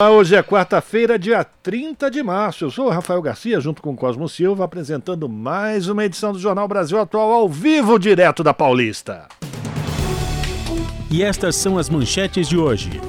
Ah, hoje é quarta-feira, dia 30 de março. Eu sou o Rafael Garcia, junto com Cosmo Silva, apresentando mais uma edição do Jornal Brasil Atual ao vivo, direto da Paulista. E estas são as manchetes de hoje.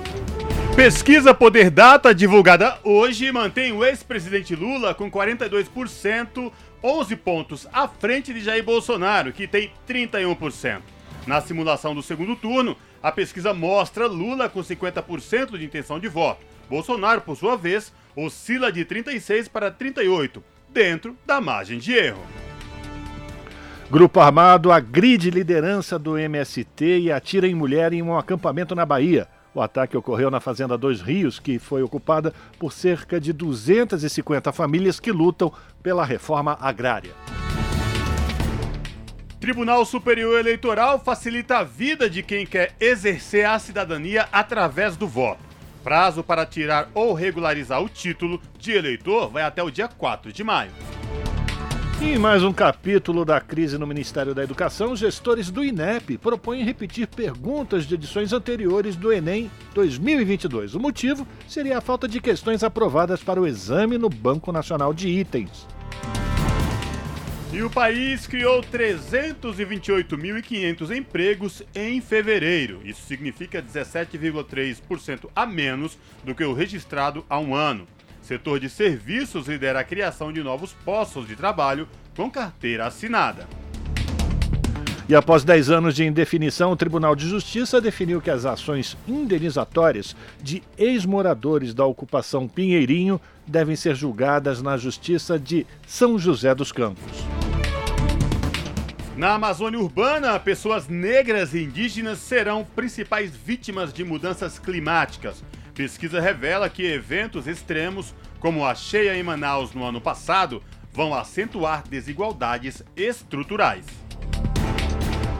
Pesquisa Poder Data, divulgada hoje, mantém o ex-presidente Lula com 42%, 11 pontos à frente de Jair Bolsonaro, que tem 31%. Na simulação do segundo turno, a pesquisa mostra Lula com 50% de intenção de voto. Bolsonaro, por sua vez, oscila de 36 para 38, dentro da margem de erro. Grupo armado agride liderança do MST e atira em mulher em um acampamento na Bahia. O ataque ocorreu na Fazenda Dois Rios, que foi ocupada por cerca de 250 famílias que lutam pela reforma agrária. Tribunal Superior Eleitoral facilita a vida de quem quer exercer a cidadania através do voto. Prazo para tirar ou regularizar o título de eleitor vai até o dia 4 de maio. Em mais um capítulo da crise no Ministério da Educação, gestores do INEP propõem repetir perguntas de edições anteriores do Enem 2022. O motivo seria a falta de questões aprovadas para o exame no Banco Nacional de Itens. E o país criou 328.500 empregos em fevereiro. Isso significa 17,3% a menos do que o registrado há um ano. Setor de serviços lidera a criação de novos postos de trabalho com carteira assinada. E após 10 anos de indefinição, o Tribunal de Justiça definiu que as ações indenizatórias de ex-moradores da ocupação Pinheirinho devem ser julgadas na Justiça de São José dos Campos. Na Amazônia Urbana, pessoas negras e indígenas serão principais vítimas de mudanças climáticas. Pesquisa revela que eventos extremos, como a cheia em Manaus no ano passado, vão acentuar desigualdades estruturais.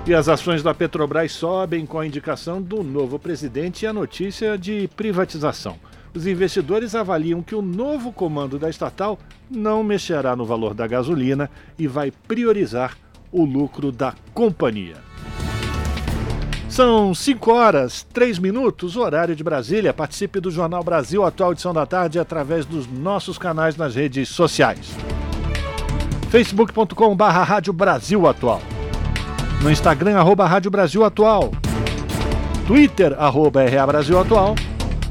E as ações da Petrobras sobem com a indicação do novo presidente e a notícia de privatização. Os investidores avaliam que o novo comando da estatal não mexerá no valor da gasolina e vai priorizar o lucro da companhia. São 5 horas, 3 minutos, horário de Brasília. Participe do Jornal Brasil Atual Edição da Tarde através dos nossos canais nas redes sociais. facebook.com.br Rádio Brasil Atual no Instagram, arroba Rádio Brasil Atual, Twitter, arroba RA Brasil Atual,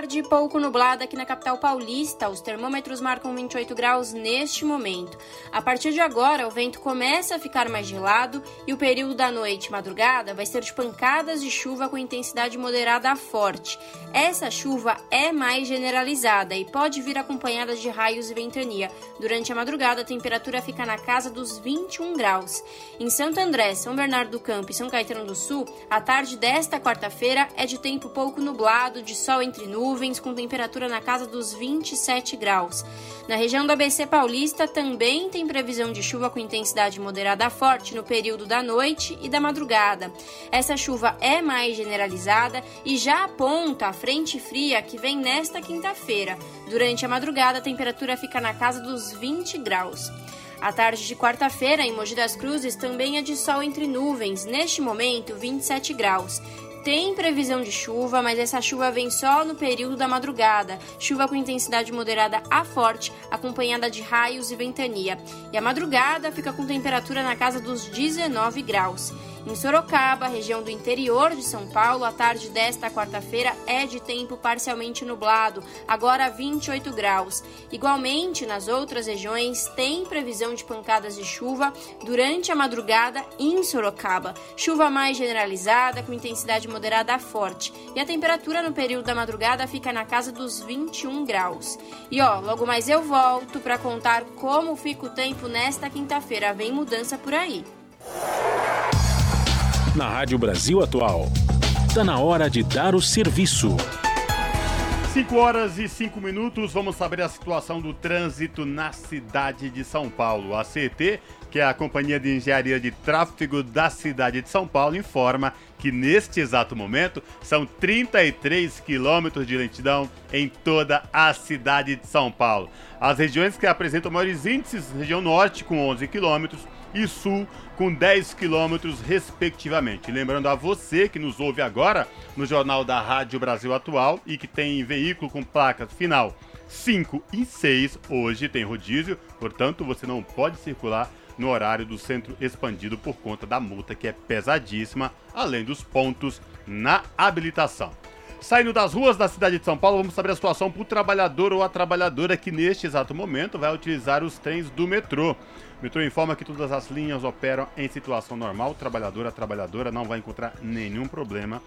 Tarde pouco nublada aqui na capital paulista. Os termômetros marcam 28 graus neste momento. A partir de agora, o vento começa a ficar mais gelado e o período da noite e madrugada vai ser de pancadas de chuva com intensidade moderada a forte. Essa chuva é mais generalizada e pode vir acompanhada de raios e ventania. Durante a madrugada, a temperatura fica na casa dos 21 graus. Em Santo André, São Bernardo do Campo e São Caetano do Sul, a tarde desta quarta-feira é de tempo pouco nublado, de sol entre nuvens, com temperatura na casa dos 27 graus. Na região do ABC Paulista também tem previsão de chuva com intensidade moderada a forte no período da noite e da madrugada. Essa chuva é mais generalizada e já aponta a frente fria que vem nesta quinta-feira. Durante a madrugada, a temperatura fica na casa dos 20 graus. A tarde de quarta-feira, em Mogi das Cruzes, também é de sol entre nuvens, neste momento 27 graus. Tem previsão de chuva, mas essa chuva vem só no período da madrugada. Chuva com intensidade moderada a forte, acompanhada de raios e ventania. E a madrugada fica com temperatura na casa dos 19 graus. Em Sorocaba, região do interior de São Paulo, a tarde desta quarta-feira é de tempo parcialmente nublado, agora 28 graus. Igualmente, nas outras regiões, tem previsão de pancadas de chuva durante a madrugada em Sorocaba. Chuva mais generalizada, com intensidade moderada a forte. E a temperatura no período da madrugada fica na casa dos 21 graus. E ó, logo mais eu volto para contar como fica o tempo nesta quinta-feira. Vem mudança por aí. Na Rádio Brasil Atual, está na hora de dar o serviço. 5 horas e 5 minutos, vamos saber a situação do trânsito na cidade de São Paulo. A CET, que é a Companhia de Engenharia de Tráfego da cidade de São Paulo, informa que neste exato momento são 33 quilômetros de lentidão em toda a cidade de São Paulo. As regiões que apresentam maiores índices, região norte com 11 quilômetros, e Sul com 10 quilômetros, respectivamente. Lembrando a você que nos ouve agora no Jornal da Rádio Brasil Atual e que tem veículo com placas final 5 e 6, hoje tem rodízio, portanto você não pode circular no horário do centro expandido por conta da multa que é pesadíssima, além dos pontos na habilitação. Saindo das ruas da cidade de São Paulo, vamos saber a situação para o trabalhador ou a trabalhadora que neste exato momento vai utilizar os trens do metrô. O metrô informa que todas as linhas operam em situação normal. O trabalhador, a trabalhadora não vai encontrar nenhum problema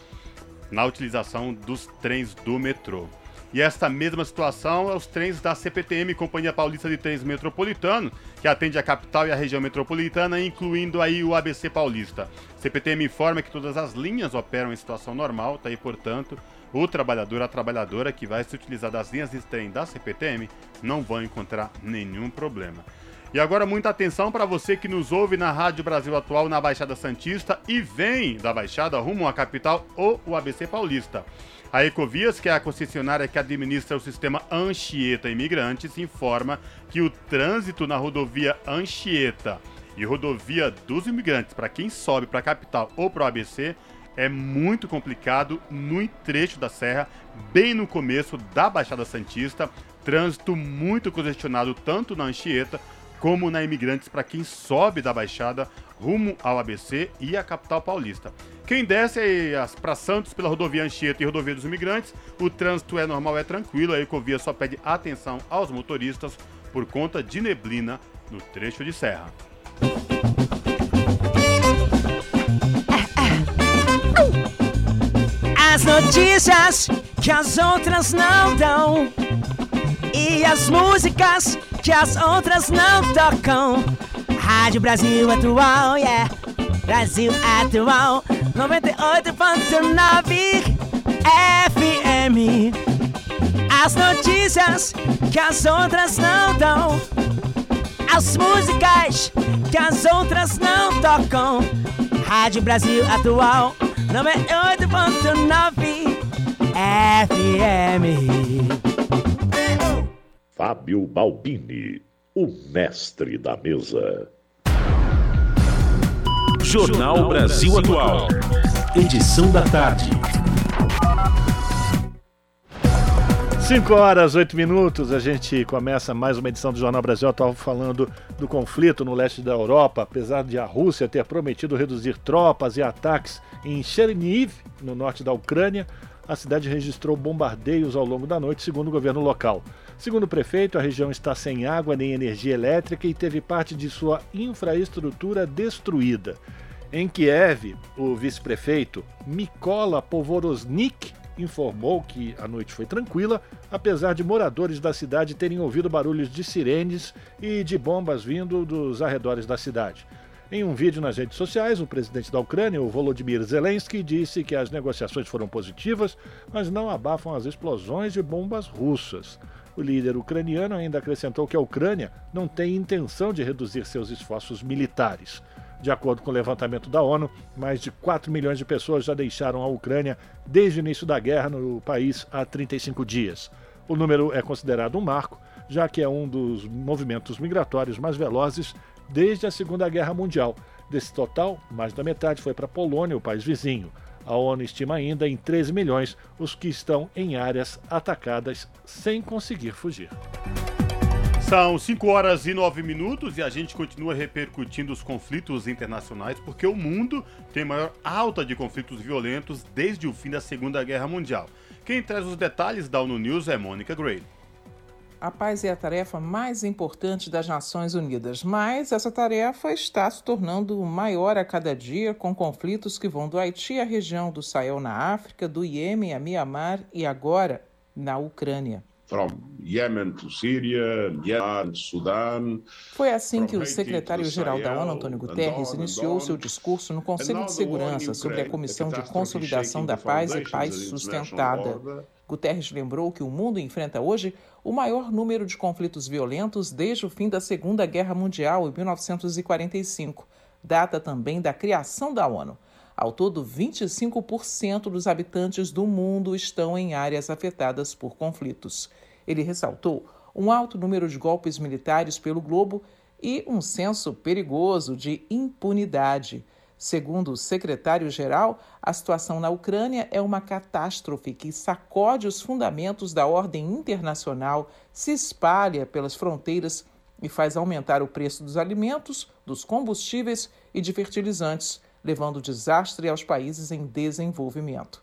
na utilização dos trens do metrô. E esta mesma situação é os trens da CPTM, Companhia Paulista de Trens Metropolitano, que atende a capital e a região metropolitana, incluindo aí o ABC Paulista. CPTM informa que todas as linhas operam em situação normal, tá aí, portanto, o trabalhador, a trabalhadora que vai se utilizar das linhas de trem da CPTM não vão encontrar nenhum problema. E agora muita atenção para você que nos ouve na Rádio Brasil Atual na Baixada Santista e vem da Baixada rumo à capital ou o ABC Paulista. A Ecovias, que é a concessionária que administra o sistema Anchieta Imigrantes, informa que o trânsito na rodovia Anchieta e rodovia dos imigrantes para quem sobe para a capital ou para o ABC é muito complicado no trecho da serra, bem no começo da Baixada Santista. Trânsito muito congestionado tanto na Anchieta como na Imigrantes para quem sobe da Baixada rumo ao ABC e à capital paulista. Quem desce para Santos pela rodovia Anchieta e rodovia dos Imigrantes, o trânsito é normal, é tranquilo. A Ecovia só pede atenção aos motoristas por conta de neblina no trecho de serra. As notícias que as outras não dão. E as músicas que as outras não tocam. Rádio Brasil Atual, yeah. Brasil Atual 98.9 FM. As notícias que as outras não dão. As músicas que as outras não tocam. Rádio Brasil Atual 98.9 FM. Fábio Balbini, o mestre da mesa. Jornal Brasil Atual. Edição da tarde. 5 horas, 8 minutos, a gente começa mais uma edição do Jornal Brasil Atual falando do conflito no leste da Europa, apesar de a Rússia ter prometido reduzir tropas e ataques em Chernihiv, no norte da Ucrânia, a cidade registrou bombardeios ao longo da noite, segundo o governo local. Segundo o prefeito, a região está sem água nem energia elétrica e teve parte de sua infraestrutura destruída. Em Kiev, o vice-prefeito Mikola Povorosnik informou que a noite foi tranquila, apesar de moradores da cidade terem ouvido barulhos de sirenes e de bombas vindo dos arredores da cidade. Em um vídeo nas redes sociais, o presidente da Ucrânia, o Volodymyr Zelensky, disse que as negociações foram positivas, mas não abafam as explosões de bombas russas. O líder ucraniano ainda acrescentou que a Ucrânia não tem intenção de reduzir seus esforços militares. De acordo com o levantamento da ONU, mais de 4 milhões de pessoas já deixaram a Ucrânia desde o início da guerra no país há 35 dias. O número é considerado um marco, já que é um dos movimentos migratórios mais velozes desde a Segunda Guerra Mundial. Desse total, mais da metade foi para a Polônia, o país vizinho. A ONU estima ainda em 13 milhões os que estão em áreas atacadas sem conseguir fugir. São 5 horas e 9 minutos e a gente continua repercutindo os conflitos internacionais porque o mundo tem maior alta de conflitos violentos desde o fim da Segunda Guerra Mundial. Quem traz os detalhes da ONU News é Mônica Gray. A paz é a tarefa mais importante das Nações Unidas, mas essa tarefa está se tornando maior a cada dia, com conflitos que vão do Haiti à região do Sahel na África, do Iêmen a Mianmar e agora na Ucrânia. From Yemen to Syria, Yemen, Sudan. Foi assim que o secretário-geral da ONU, Antônio Guterres, iniciou seu discurso no Conselho de Segurança sobre a Comissão de Consolidação da Paz e Paz Sustentada. Guterres lembrou que o mundo enfrenta hoje o maior número de conflitos violentos desde o fim da Segunda Guerra Mundial, em 1945, data também da criação da ONU. Ao todo, 25% dos habitantes do mundo estão em áreas afetadas por conflitos. Ele ressaltou um alto número de golpes militares pelo globo e um senso perigoso de impunidade. Segundo o secretário-geral, a situação na Ucrânia é uma catástrofe que sacode os fundamentos da ordem internacional, se espalha pelas fronteiras e faz aumentar o preço dos alimentos, dos combustíveis e de fertilizantes levando desastre aos países em desenvolvimento.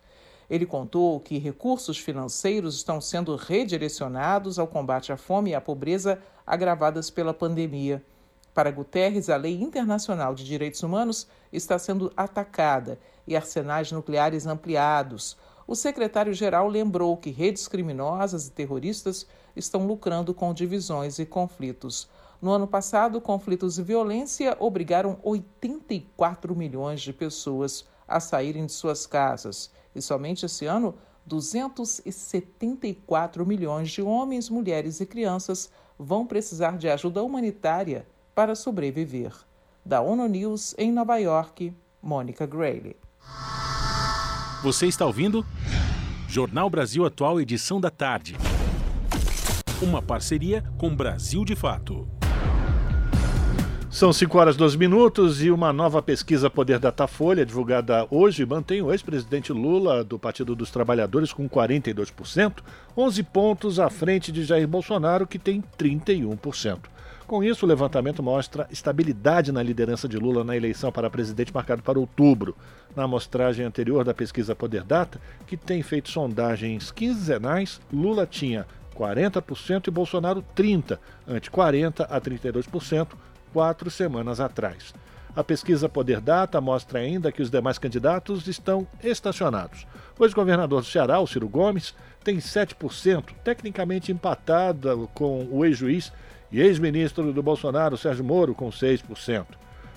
Ele contou que recursos financeiros estão sendo redirecionados ao combate à fome e à pobreza agravadas pela pandemia. Para Guterres, a lei internacional de direitos humanos está sendo atacada e arsenais nucleares ampliados. O secretário-geral lembrou que redes criminosas e terroristas estão lucrando com divisões e conflitos. No ano passado, conflitos e violência obrigaram 84 milhões de pessoas a saírem de suas casas. E somente esse ano, 274 milhões de homens, mulheres e crianças vão precisar de ajuda humanitária para sobreviver. Da ONU News em Nova York, Mônica Grayle. Você está ouvindo? Jornal Brasil Atual, edição da tarde. Uma parceria com Brasil de Fato. São 5 horas 12 minutos e uma nova pesquisa Poder Datafolha, divulgada hoje, mantém o ex-presidente Lula do Partido dos Trabalhadores com 42%, 11 pontos à frente de Jair Bolsonaro, que tem 31%. Com isso, o levantamento mostra estabilidade na liderança de Lula na eleição para presidente marcado para outubro. Na amostragem anterior da pesquisa Poder Data, que tem feito sondagens quinzenais, Lula tinha 40% e Bolsonaro 30%, ante 40% a 32%, quatro semanas atrás. A pesquisa Poder Data mostra ainda que os demais candidatos estão estacionados. O ex-governador do Ceará, o Ciro Gomes, tem 7%, tecnicamente empatado com o ex-juiz e ex-ministro do Bolsonaro, Sérgio Moro, com 6%.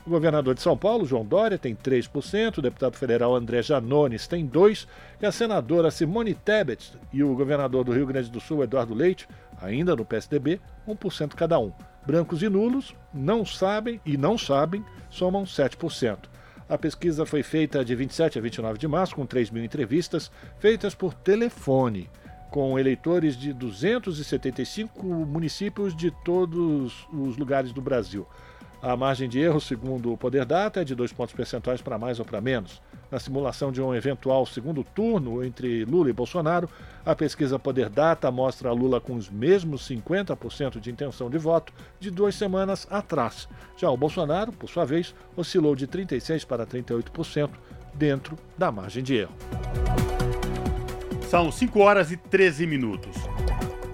O governador de São Paulo, João Dória, tem 3%, o deputado federal André Janones tem 2%, e a senadora Simone Tebet e o governador do Rio Grande do Sul, Eduardo Leite, ainda no PSDB, 1% cada um. Brancos e nulos não sabem e não sabem somam 7%. A pesquisa foi feita de 27 a 29 de março, com 3 mil entrevistas feitas por telefone, com eleitores de 275 municípios de todos os lugares do Brasil. A margem de erro, segundo o Poder Data, é de dois pontos percentuais para mais ou para menos. Na simulação de um eventual segundo turno entre Lula e Bolsonaro, a pesquisa Poder Data mostra Lula com os mesmos 50% de intenção de voto de duas semanas atrás. Já o Bolsonaro, por sua vez, oscilou de 36% para 38% dentro da margem de erro. São 5 horas e 13 minutos.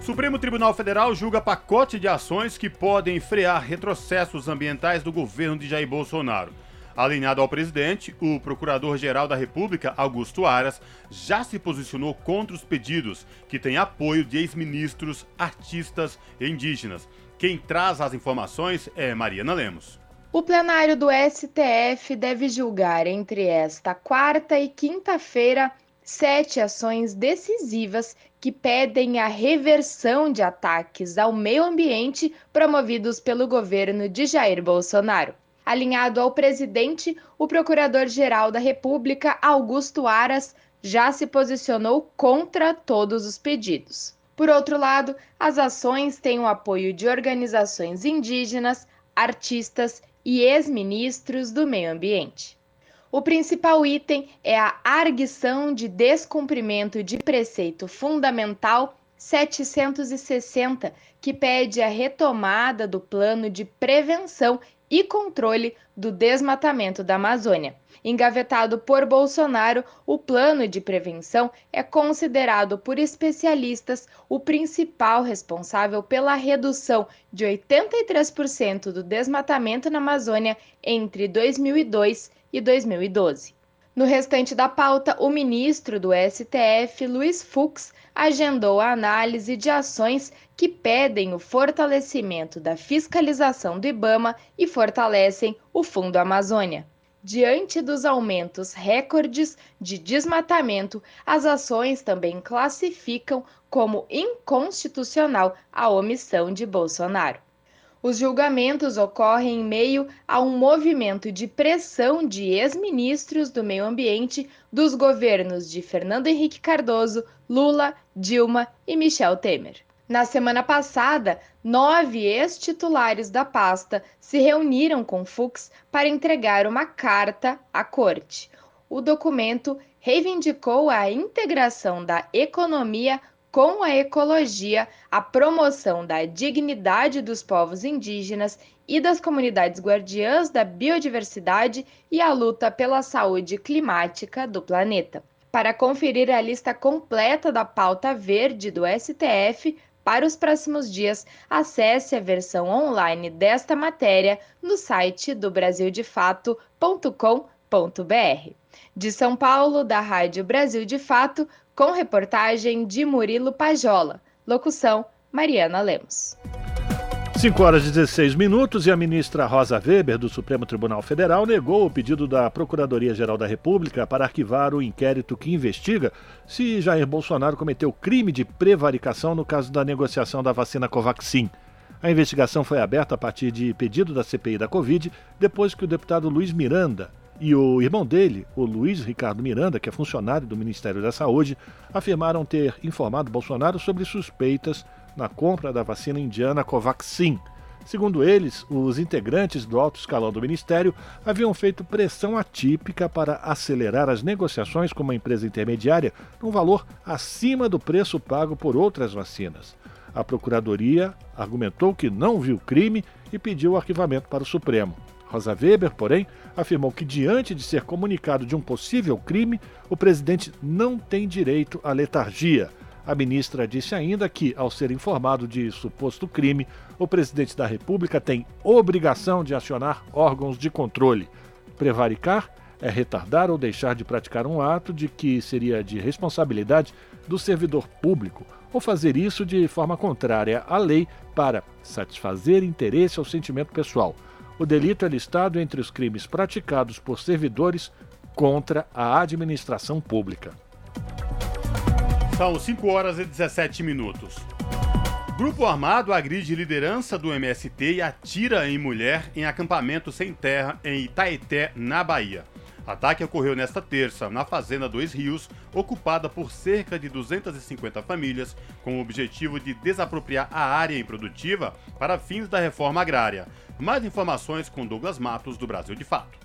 Supremo Tribunal Federal julga pacote de ações que podem frear retrocessos ambientais do governo de Jair Bolsonaro. Alinhado ao presidente, o Procurador-Geral da República, Augusto Aras, já se posicionou contra os pedidos, que têm apoio de ex-ministros, artistas e indígenas. Quem traz as informações é Mariana Lemos. O plenário do STF deve julgar entre esta quarta e quinta-feira sete ações decisivas que pedem a reversão de ataques ao meio ambiente promovidos pelo governo de Jair Bolsonaro. Alinhado ao presidente, o Procurador-Geral da República, Augusto Aras, já se posicionou contra todos os pedidos. Por outro lado, as ações têm o apoio de organizações indígenas, artistas e ex-ministros do meio ambiente. O principal item é a arguição de descumprimento de preceito fundamental 760, que pede a retomada do plano de prevenção e controle do desmatamento da Amazônia. Engavetado por Bolsonaro, o plano de prevenção é considerado por especialistas o principal responsável pela redução de 83% do desmatamento na Amazônia entre 2002 e 2012. No restante da pauta, o ministro do STF, Luiz Fux, agendou a análise de ações que pedem o fortalecimento da fiscalização do IBAMA e fortalecem o Fundo Amazônia. Diante dos aumentos recordes de desmatamento, as ações também classificam como inconstitucional a omissão de Bolsonaro. Os julgamentos ocorrem em meio a um movimento de pressão de ex-ministros do meio ambiente dos governos de Fernando Henrique Cardoso, Lula, Dilma e Michel Temer. Na semana passada, nove ex-titulares da pasta se reuniram com Fux para entregar uma carta à corte. O documento reivindicou a integração da economia com a ecologia, a promoção da dignidade dos povos indígenas e das comunidades guardiãs da biodiversidade e a luta pela saúde climática do planeta. Para conferir a lista completa da pauta verde do STF, para os próximos dias, acesse a versão online desta matéria no site do brasildefato.com.br. De São Paulo, da Rádio Brasil de Fato, com reportagem de Murilo Pajola. Locução: Mariana Lemos. 5 horas e 16 minutos e a ministra Rosa Weber, do Supremo Tribunal Federal, negou o pedido da Procuradoria-Geral da República para arquivar o inquérito que investiga se Jair Bolsonaro cometeu crime de prevaricação no caso da negociação da vacina Covaxin. A investigação foi aberta a partir de pedido da CPI da Covid, depois que o deputado Luiz Miranda e o irmão dele, o Luiz Ricardo Miranda, que é funcionário do Ministério da Saúde, afirmaram ter informado Bolsonaro sobre suspeitas na compra da vacina indiana Covaxin. Segundo eles, os integrantes do alto escalão do ministério haviam feito pressão atípica para acelerar as negociações com uma empresa intermediária num valor acima do preço pago por outras vacinas. A Procuradoria argumentou que não viu crime e pediu o arquivamento para o Supremo. Rosa Weber, porém, afirmou que, diante de ser comunicado de um possível crime, o presidente não tem direito à letargia a ministra disse ainda que, ao ser informado de suposto crime, o presidente da República tem obrigação de acionar órgãos de controle. Prevaricar é retardar ou deixar de praticar um ato de que seria de responsabilidade do servidor público, ou fazer isso de forma contrária à lei para satisfazer interesse ou sentimento pessoal. O delito é listado entre os crimes praticados por servidores contra a administração pública. São 5 horas e 17 minutos. Grupo armado agride liderança do MST e atira em mulher em acampamento sem terra em Itaeté, na Bahia. Ataque ocorreu nesta terça na Fazenda Dois Rios, ocupada por cerca de 250 famílias, com o objetivo de desapropriar a área improdutiva para fins da reforma agrária. Mais informações com Douglas Matos, do Brasil de Fato.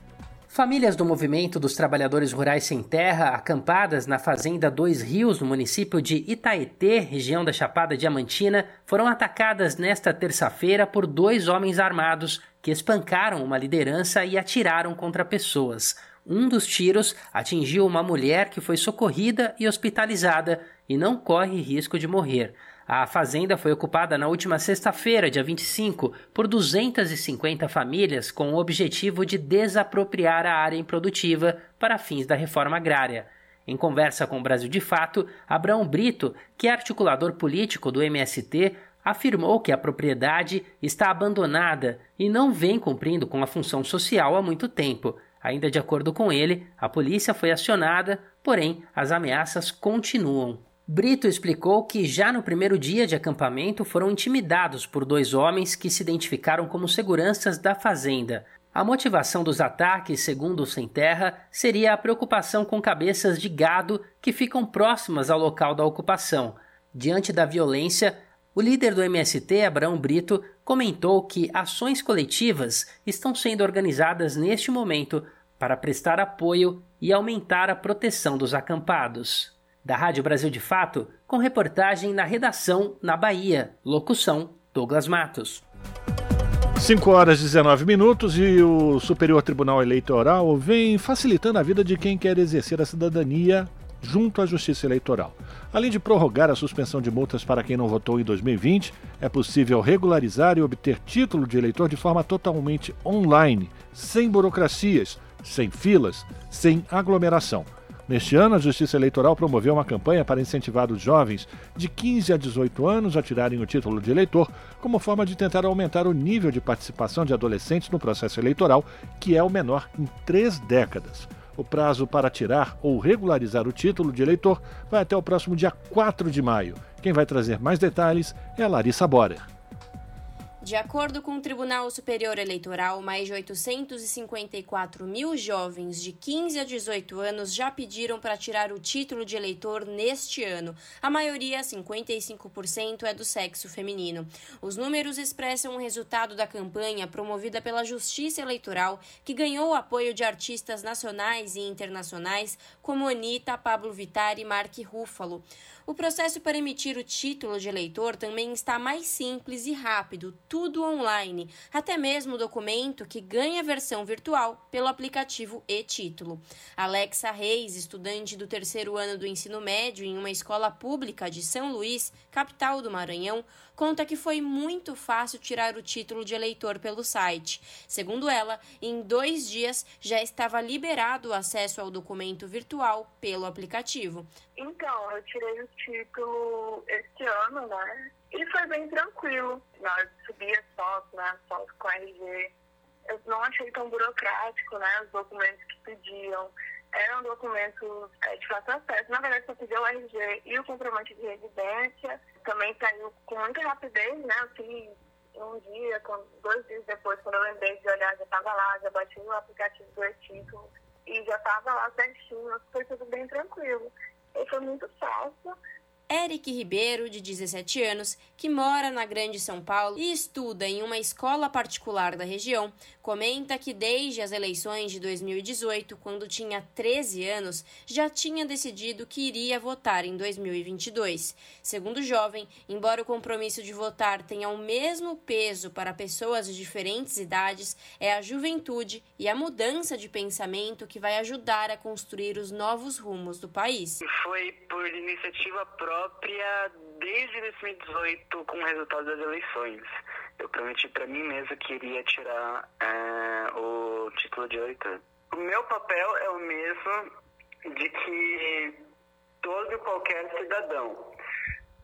Famílias do Movimento dos Trabalhadores Rurais Sem Terra, acampadas na Fazenda Dois Rios, no município de Itaetê, região da Chapada Diamantina, foram atacadas nesta terça-feira por dois homens armados que espancaram uma liderança e atiraram contra pessoas. Um dos tiros atingiu uma mulher que foi socorrida e hospitalizada e não corre risco de morrer. A fazenda foi ocupada na última sexta-feira, dia 25, por 250 famílias com o objetivo de desapropriar a área improdutiva para fins da reforma agrária. Em conversa com o Brasil de Fato, Abraão Brito, que é articulador político do MST, afirmou que a propriedade está abandonada e não vem cumprindo com a função social há muito tempo. Ainda de acordo com ele, a polícia foi acionada, porém as ameaças continuam. Brito explicou que já no primeiro dia de acampamento foram intimidados por dois homens que se identificaram como seguranças da fazenda. A motivação dos ataques, segundo o Sem Terra, seria a preocupação com cabeças de gado que ficam próximas ao local da ocupação. Diante da violência, o líder do MST, Abraão Brito, comentou que ações coletivas estão sendo organizadas neste momento para prestar apoio e aumentar a proteção dos acampados. Da Rádio Brasil de Fato, com reportagem na redação na Bahia. Locução: Douglas Matos. 5 horas e 19 minutos e o Superior Tribunal Eleitoral vem facilitando a vida de quem quer exercer a cidadania junto à Justiça Eleitoral. Além de prorrogar a suspensão de multas para quem não votou em 2020, é possível regularizar e obter título de eleitor de forma totalmente online, sem burocracias, sem filas, sem aglomeração. Neste ano, a Justiça Eleitoral promoveu uma campanha para incentivar os jovens de 15 a 18 anos a tirarem o título de eleitor, como forma de tentar aumentar o nível de participação de adolescentes no processo eleitoral, que é o menor em três décadas. O prazo para tirar ou regularizar o título de eleitor vai até o próximo dia 4 de maio. Quem vai trazer mais detalhes é a Larissa Borer. De acordo com o Tribunal Superior Eleitoral, mais de 854 mil jovens de 15 a 18 anos já pediram para tirar o título de eleitor neste ano. A maioria, 55%, é do sexo feminino. Os números expressam o resultado da campanha promovida pela Justiça Eleitoral, que ganhou o apoio de artistas nacionais e internacionais como Anitta, Pablo Vittar e Mark Ruffalo. O processo para emitir o título de eleitor também está mais simples e rápido, tudo online, até mesmo o documento que ganha versão virtual pelo aplicativo e-título. Alexa Reis, estudante do terceiro ano do ensino médio em uma escola pública de São Luís, capital do Maranhão, conta que foi muito fácil tirar o título de eleitor pelo site. Segundo ela, em dois dias já estava liberado o acesso ao documento virtual pelo aplicativo. Então, eu tirei o título este ano, né? E foi bem tranquilo. Subir as fotos, né? Fotos com RG. Eu não achei tão burocrático, né? Os documentos que pediam eram documentos é, de fácil acesso. Na verdade, só pediu o RG e o comprovante de residência. Também saiu com muita rapidez, né? Assim, um dia, dois dias depois, quando eu lembrei de olhar, já estava lá, já bati no aplicativo do e-título e já estava lá certinho, foi tudo bem tranquilo. E foi muito fácil. Eric Ribeiro, de 17 anos, que mora na Grande São Paulo e estuda em uma escola particular da região, comenta que desde as eleições de 2018, quando tinha 13 anos, já tinha decidido que iria votar em 2022. Segundo o jovem, embora o compromisso de votar tenha o mesmo peso para pessoas de diferentes idades, é a juventude e a mudança de pensamento que vai ajudar a construir os novos rumos do país. Foi por iniciativa própria própria desde 2018 com o resultado das eleições. Eu prometi para mim mesmo que iria tirar é, o título de eleitor. O meu papel é o mesmo de que todo e qualquer cidadão.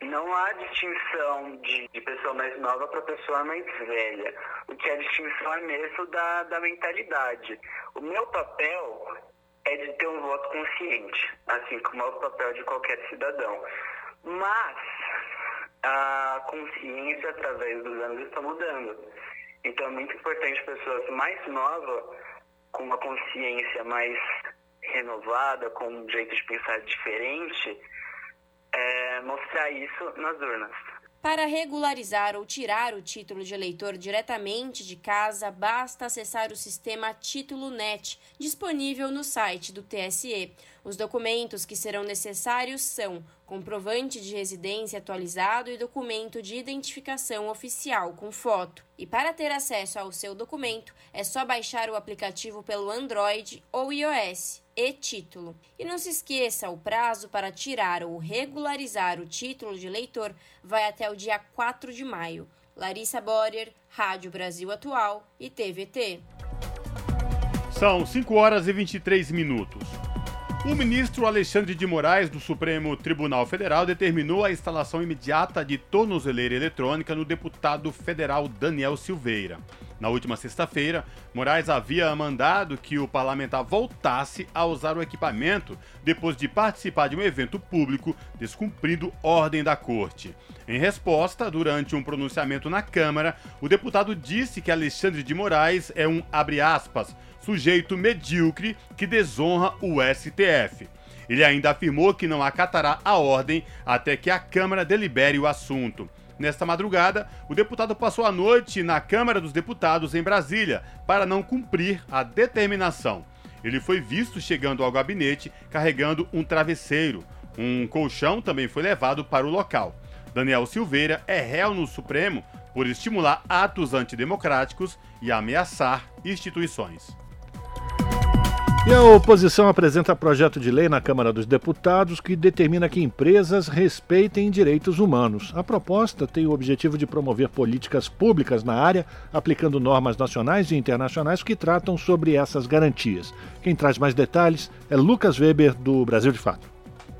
Não há distinção de, de pessoa mais nova para pessoa mais velha. O que é distinção é mesmo da, da mentalidade. O meu papel é de ter um voto consciente, assim como é o papel de qualquer cidadão. Mas a consciência através dos anos está mudando. Então é muito importante pessoas mais novas, com uma consciência mais renovada, com um jeito de pensar diferente, é, mostrar isso nas urnas. Para regularizar ou tirar o título de eleitor diretamente de casa, basta acessar o sistema Título Net, disponível no site do TSE. Os documentos que serão necessários são comprovante de residência atualizado e documento de identificação oficial com foto. E para ter acesso ao seu documento, é só baixar o aplicativo pelo Android ou iOS e título. E não se esqueça, o prazo para tirar ou regularizar o título de eleitor vai até o dia 4 de maio. Larissa Borer, Rádio Brasil Atual e TVT. São 5 horas e 23 minutos. O ministro Alexandre de Moraes, do Supremo Tribunal Federal, determinou a instalação imediata de tornozeleira eletrônica no deputado federal Daniel Silveira. Na última sexta-feira, Moraes havia mandado que o parlamentar voltasse a usar o equipamento depois de participar de um evento público descumprindo ordem da corte. Em resposta, durante um pronunciamento na Câmara, o deputado disse que Alexandre de Moraes é um, abre aspas, sujeito medíocre que desonra o STF. Ele ainda afirmou que não acatará a ordem até que a Câmara delibere o assunto. Nesta madrugada, o deputado passou a noite na Câmara dos Deputados em Brasília para não cumprir a determinação. Ele foi visto chegando ao gabinete carregando um travesseiro. Um colchão também foi levado para o local. Daniel Silveira é réu no Supremo por estimular atos antidemocráticos e ameaçar instituições. E a oposição apresenta projeto de lei na Câmara dos Deputados que determina que empresas respeitem direitos humanos. A proposta tem o objetivo de promover políticas públicas na área, aplicando normas nacionais e internacionais que tratam sobre essas garantias. Quem traz mais detalhes é Lucas Weber, do Brasil de Fato.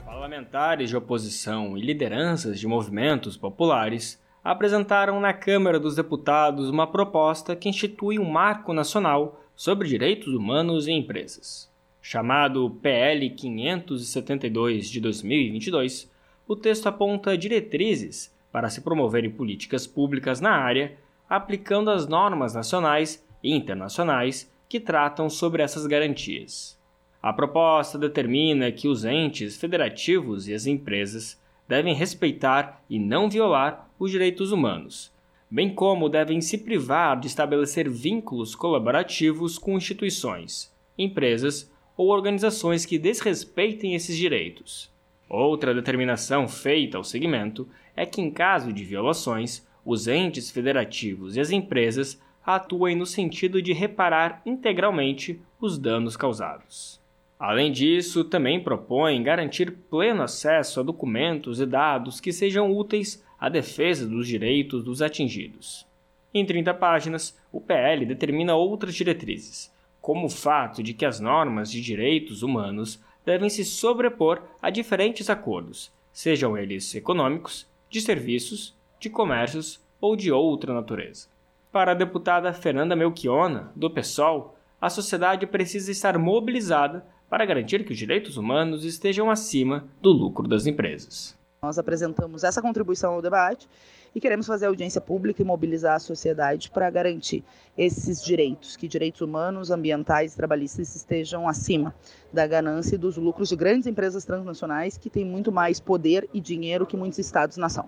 Parlamentares de oposição e lideranças de movimentos populares apresentaram na Câmara dos Deputados uma proposta que institui um marco nacional sobre direitos humanos em empresas. Chamado PL 572 de 2022, o texto aponta diretrizes para se promoverem políticas públicas na área, aplicando as normas nacionais e internacionais que tratam sobre essas garantias. A proposta determina que os entes federativos e as empresas devem respeitar e não violar os direitos humanos, bem como devem se privar de estabelecer vínculos colaborativos com instituições, empresas ou organizações que desrespeitem esses direitos. Outra determinação feita ao segmento é que, em caso de violações, os entes federativos e as empresas atuem no sentido de reparar integralmente os danos causados. Além disso, também propõe garantir pleno acesso a documentos e dados que sejam úteis a defesa dos direitos dos atingidos. Em 30 páginas, o PL determina outras diretrizes, como o fato de que as normas de direitos humanos devem se sobrepor a diferentes acordos, sejam eles econômicos, de serviços, de comércios ou de outra natureza. Para a deputada Fernanda Melchiona, do PSOL, a sociedade precisa estar mobilizada para garantir que os direitos humanos estejam acima do lucro das empresas. Nós apresentamos essa contribuição ao debate e queremos fazer audiência pública e mobilizar a sociedade para garantir esses direitos, que direitos humanos, ambientais e trabalhistas estejam acima da ganância e dos lucros de grandes empresas transnacionais que têm muito mais poder e dinheiro que muitos estados-nação.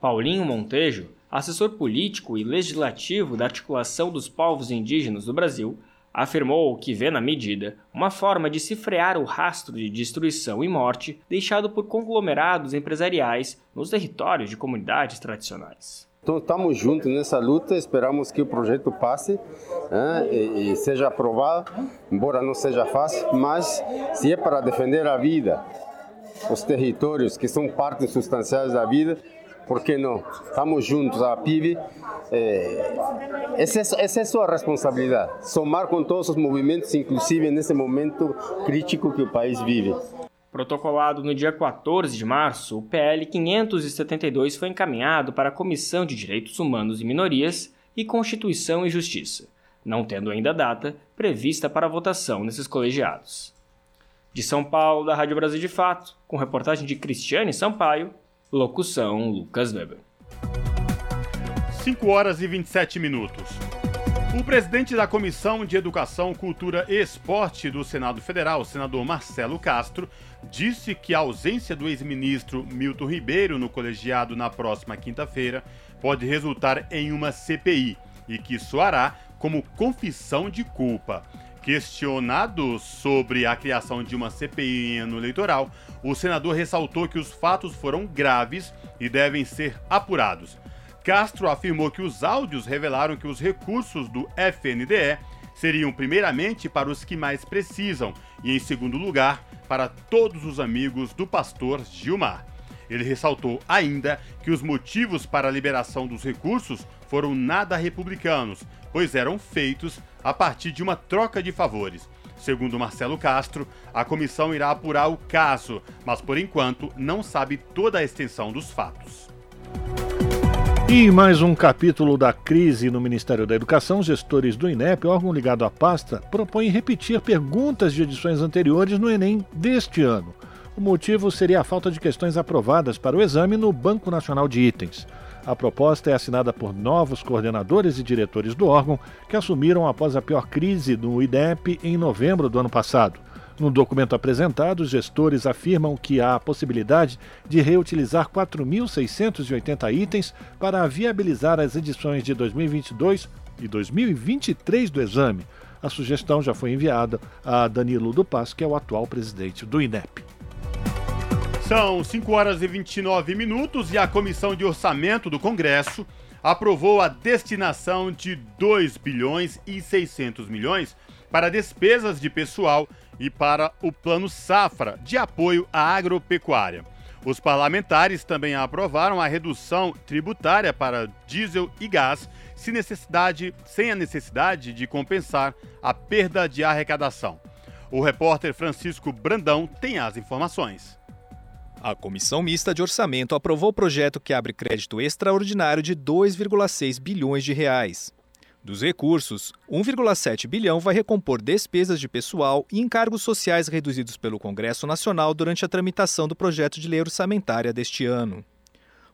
Paulinho Montejo, assessor político e legislativo da Articulação dos Povos Indígenas do Brasil, afirmou que vê na medida uma forma de se frear o rastro de destruição e morte deixado por conglomerados empresariais nos territórios de comunidades tradicionais. Então estamos juntos nessa luta, esperamos que o projeto passe né, e, e seja aprovado, embora não seja fácil, mas se é para defender a vida, os territórios que são partes substanciais da vida, por que não? Estamos juntos, a PIB. É, essa, é, essa é a sua responsabilidade, somar com todos os movimentos, inclusive nesse momento crítico que o país vive. Protocolado no dia 14 de março, o PL 572 foi encaminhado para a Comissão de Direitos Humanos e Minorias e Constituição e Justiça, não tendo ainda data prevista para votação nesses colegiados. De São Paulo, da Rádio Brasil de Fato, com reportagem de Cristiane Sampaio, Locução Lucas Weber. 5 horas e 27 minutos. O presidente da Comissão de Educação, Cultura e Esporte do Senado Federal, senador Marcelo Castro, disse que a ausência do ex-ministro Milton Ribeiro no colegiado na próxima quinta-feira pode resultar em uma CPI e que soará como confissão de culpa. Questionado sobre a criação de uma CPI ano eleitoral, o senador ressaltou que os fatos foram graves e devem ser apurados. Castro afirmou que os áudios revelaram que os recursos do FNDE seriam primeiramente para os que mais precisam e, em segundo lugar, para todos os amigos do pastor Gilmar. Ele ressaltou ainda que os motivos para a liberação dos recursos foram nada republicanos, pois eram feitos a partir de uma troca de favores. Segundo Marcelo Castro, a comissão irá apurar o caso, mas por enquanto não sabe toda a extensão dos fatos. E mais um capítulo da crise no Ministério da Educação, gestores do INEP, órgão ligado à pasta, propõem repetir perguntas de edições anteriores no Enem deste ano. O motivo seria a falta de questões aprovadas para o exame no Banco Nacional de Itens. A proposta é assinada por novos coordenadores e diretores do órgão que assumiram após a pior crise no IDEP em novembro do ano passado. No documento apresentado, os gestores afirmam que há a possibilidade de reutilizar 4.680 itens para viabilizar as edições de 2022 e 2023 do exame. A sugestão já foi enviada a Danilo Dupas, que é o atual presidente do INEP. São 5 horas e 29 minutos e a Comissão de Orçamento do Congresso aprovou a destinação de 2 bilhões e 600 milhões para despesas de pessoal e para o Plano Safra de apoio à agropecuária. Os parlamentares também aprovaram a redução tributária para diesel e gás sem, necessidade, sem a necessidade de compensar a perda de arrecadação. O repórter Francisco Brandão tem as informações. A Comissão Mista de Orçamento aprovou o projeto que abre crédito extraordinário de 2,6 bilhões de reais. Dos recursos, 1,7 bilhão vai recompor despesas de pessoal e encargos sociais reduzidos pelo Congresso Nacional durante a tramitação do projeto de lei orçamentária deste ano.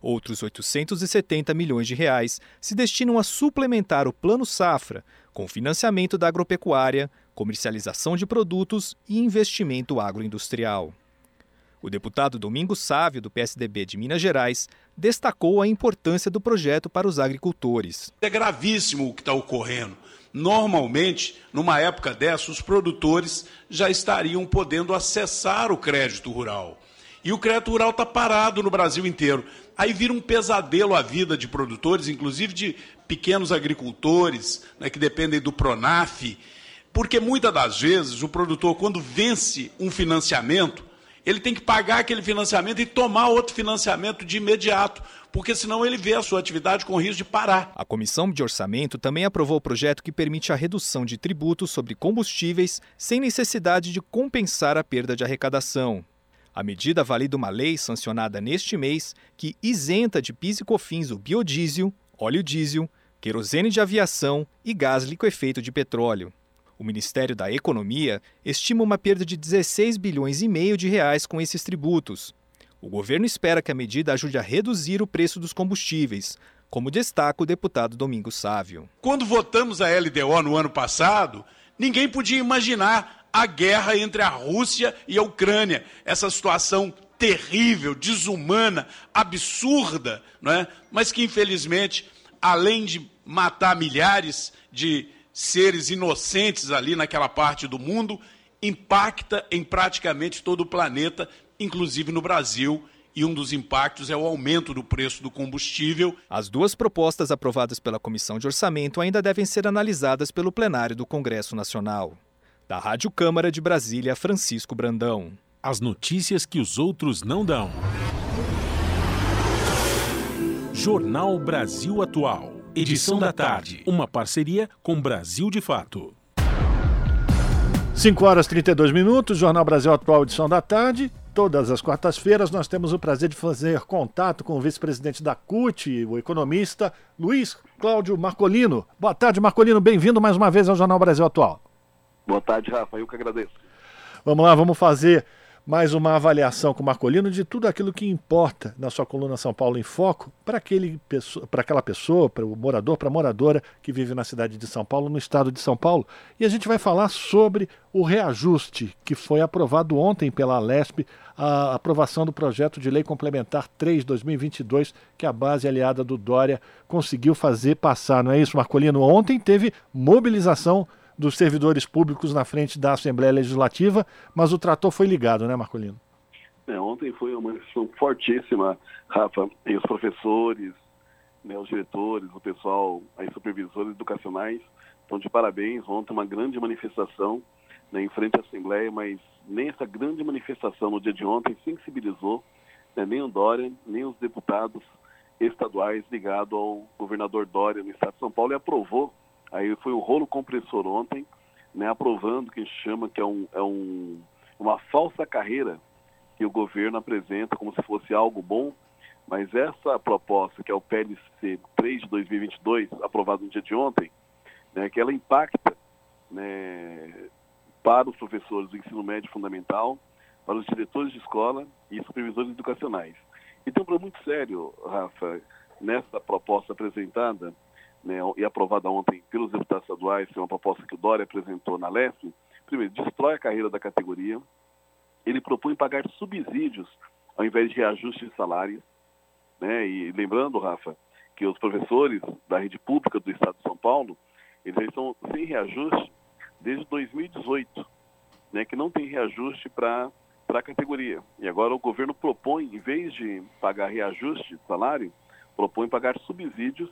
Outros 870 milhões de reais se destinam a suplementar o Plano Safra, com financiamento da agropecuária, comercialização de produtos e investimento agroindustrial. O deputado Domingos Sávio, do PSDB de Minas Gerais, destacou a importância do projeto para os agricultores. É gravíssimo o que está ocorrendo. Normalmente, numa época dessa, os produtores já estariam podendo acessar o crédito rural. E o crédito rural está parado no Brasil inteiro. Aí vira um pesadelo a vida de produtores, inclusive de pequenos agricultores, né, que dependem do PRONAF, porque muitas das vezes o produtor, quando vence um financiamento, ele tem que pagar aquele financiamento e tomar outro financiamento de imediato, porque senão ele vê a sua atividade com risco de parar. A Comissão de Orçamento também aprovou o projeto que permite a redução de tributos sobre combustíveis sem necessidade de compensar a perda de arrecadação. A medida valida uma lei sancionada neste mês que isenta de PIS e COFINS o biodiesel, óleo diesel, querosene de aviação e gás liquefeito de petróleo. O Ministério da Economia estima uma perda de 16 bilhões e meio de reais com esses tributos. O governo espera que a medida ajude a reduzir o preço dos combustíveis, como destaca o deputado Domingos Sávio. Quando votamos a LDO no ano passado, ninguém podia imaginar a guerra entre a Rússia e a Ucrânia, essa situação terrível, desumana, absurda, não é? mas que infelizmente, além de matar milhares de seres inocentes ali naquela parte do mundo, impacta em praticamente todo o planeta, inclusive no Brasil. E um dos impactos é o aumento do preço do combustível. As duas propostas aprovadas pela Comissão de Orçamento ainda devem ser analisadas pelo plenário do Congresso Nacional. Da Rádio Câmara de Brasília, Francisco Brandão. As notícias que os outros não dão. Jornal Brasil Atual. Edição da tarde. Uma parceria com Brasil de Fato. 5 horas e 32 minutos, Jornal Brasil Atual, edição da tarde. Todas as quartas-feiras nós temos o prazer de fazer contato com o vice-presidente da CUT, o economista Luiz Cláudio Marcolino. Boa tarde, Marcolino. Bem-vindo mais uma vez ao Jornal Brasil Atual. Boa tarde, Rafa. Eu que agradeço. Vamos lá, vamos fazer mais uma avaliação com o Marcolino de tudo aquilo que importa na sua coluna São Paulo em Foco para aquela pessoa, para o morador, para a moradora que vive na cidade de São Paulo, no estado de São Paulo. E a gente vai falar sobre o reajuste que foi aprovado ontem pela Alesp, a aprovação do projeto de lei complementar 3/2022 que a base aliada do Dória conseguiu fazer passar, não é isso, Marcolino? Ontem teve mobilização dos servidores públicos na frente da Assembleia Legislativa, mas o trator foi ligado, né, Marcolino? É, ontem foi uma sessão fortíssima, Rafa, e os professores, né, os diretores, o pessoal, os supervisores educacionais estão de parabéns. Ontem uma grande manifestação né, em frente à Assembleia, mas nem essa grande manifestação no dia de ontem sensibilizou né, nem o Dória, nem os deputados estaduais ligados ao governador Dória no estado de São Paulo e aprovou Aí foi o rolo compressor ontem, né, aprovando o que a gente chama que é, um, é um, uma falsa carreira que o governo apresenta como se fosse algo bom, mas essa proposta, que é o PLC 3 de 2022, aprovado no dia de ontem, né, que ela impacta né, para os professores do ensino médio fundamental, para os diretores de escola e supervisores educacionais. E um problema muito sério, Rafa, nessa proposta apresentada, né, e aprovada ontem pelos deputados estaduais, é uma proposta que o Dória apresentou na LESP, primeiro, destrói a carreira da categoria, ele propõe pagar subsídios ao invés de reajuste de salários, né, e lembrando, Rafa, que os professores da rede pública do Estado de São Paulo, eles estão sem reajuste desde 2018, né, que não tem reajuste para a categoria. E agora o governo propõe, em vez de pagar reajuste de salário, propõe pagar subsídios,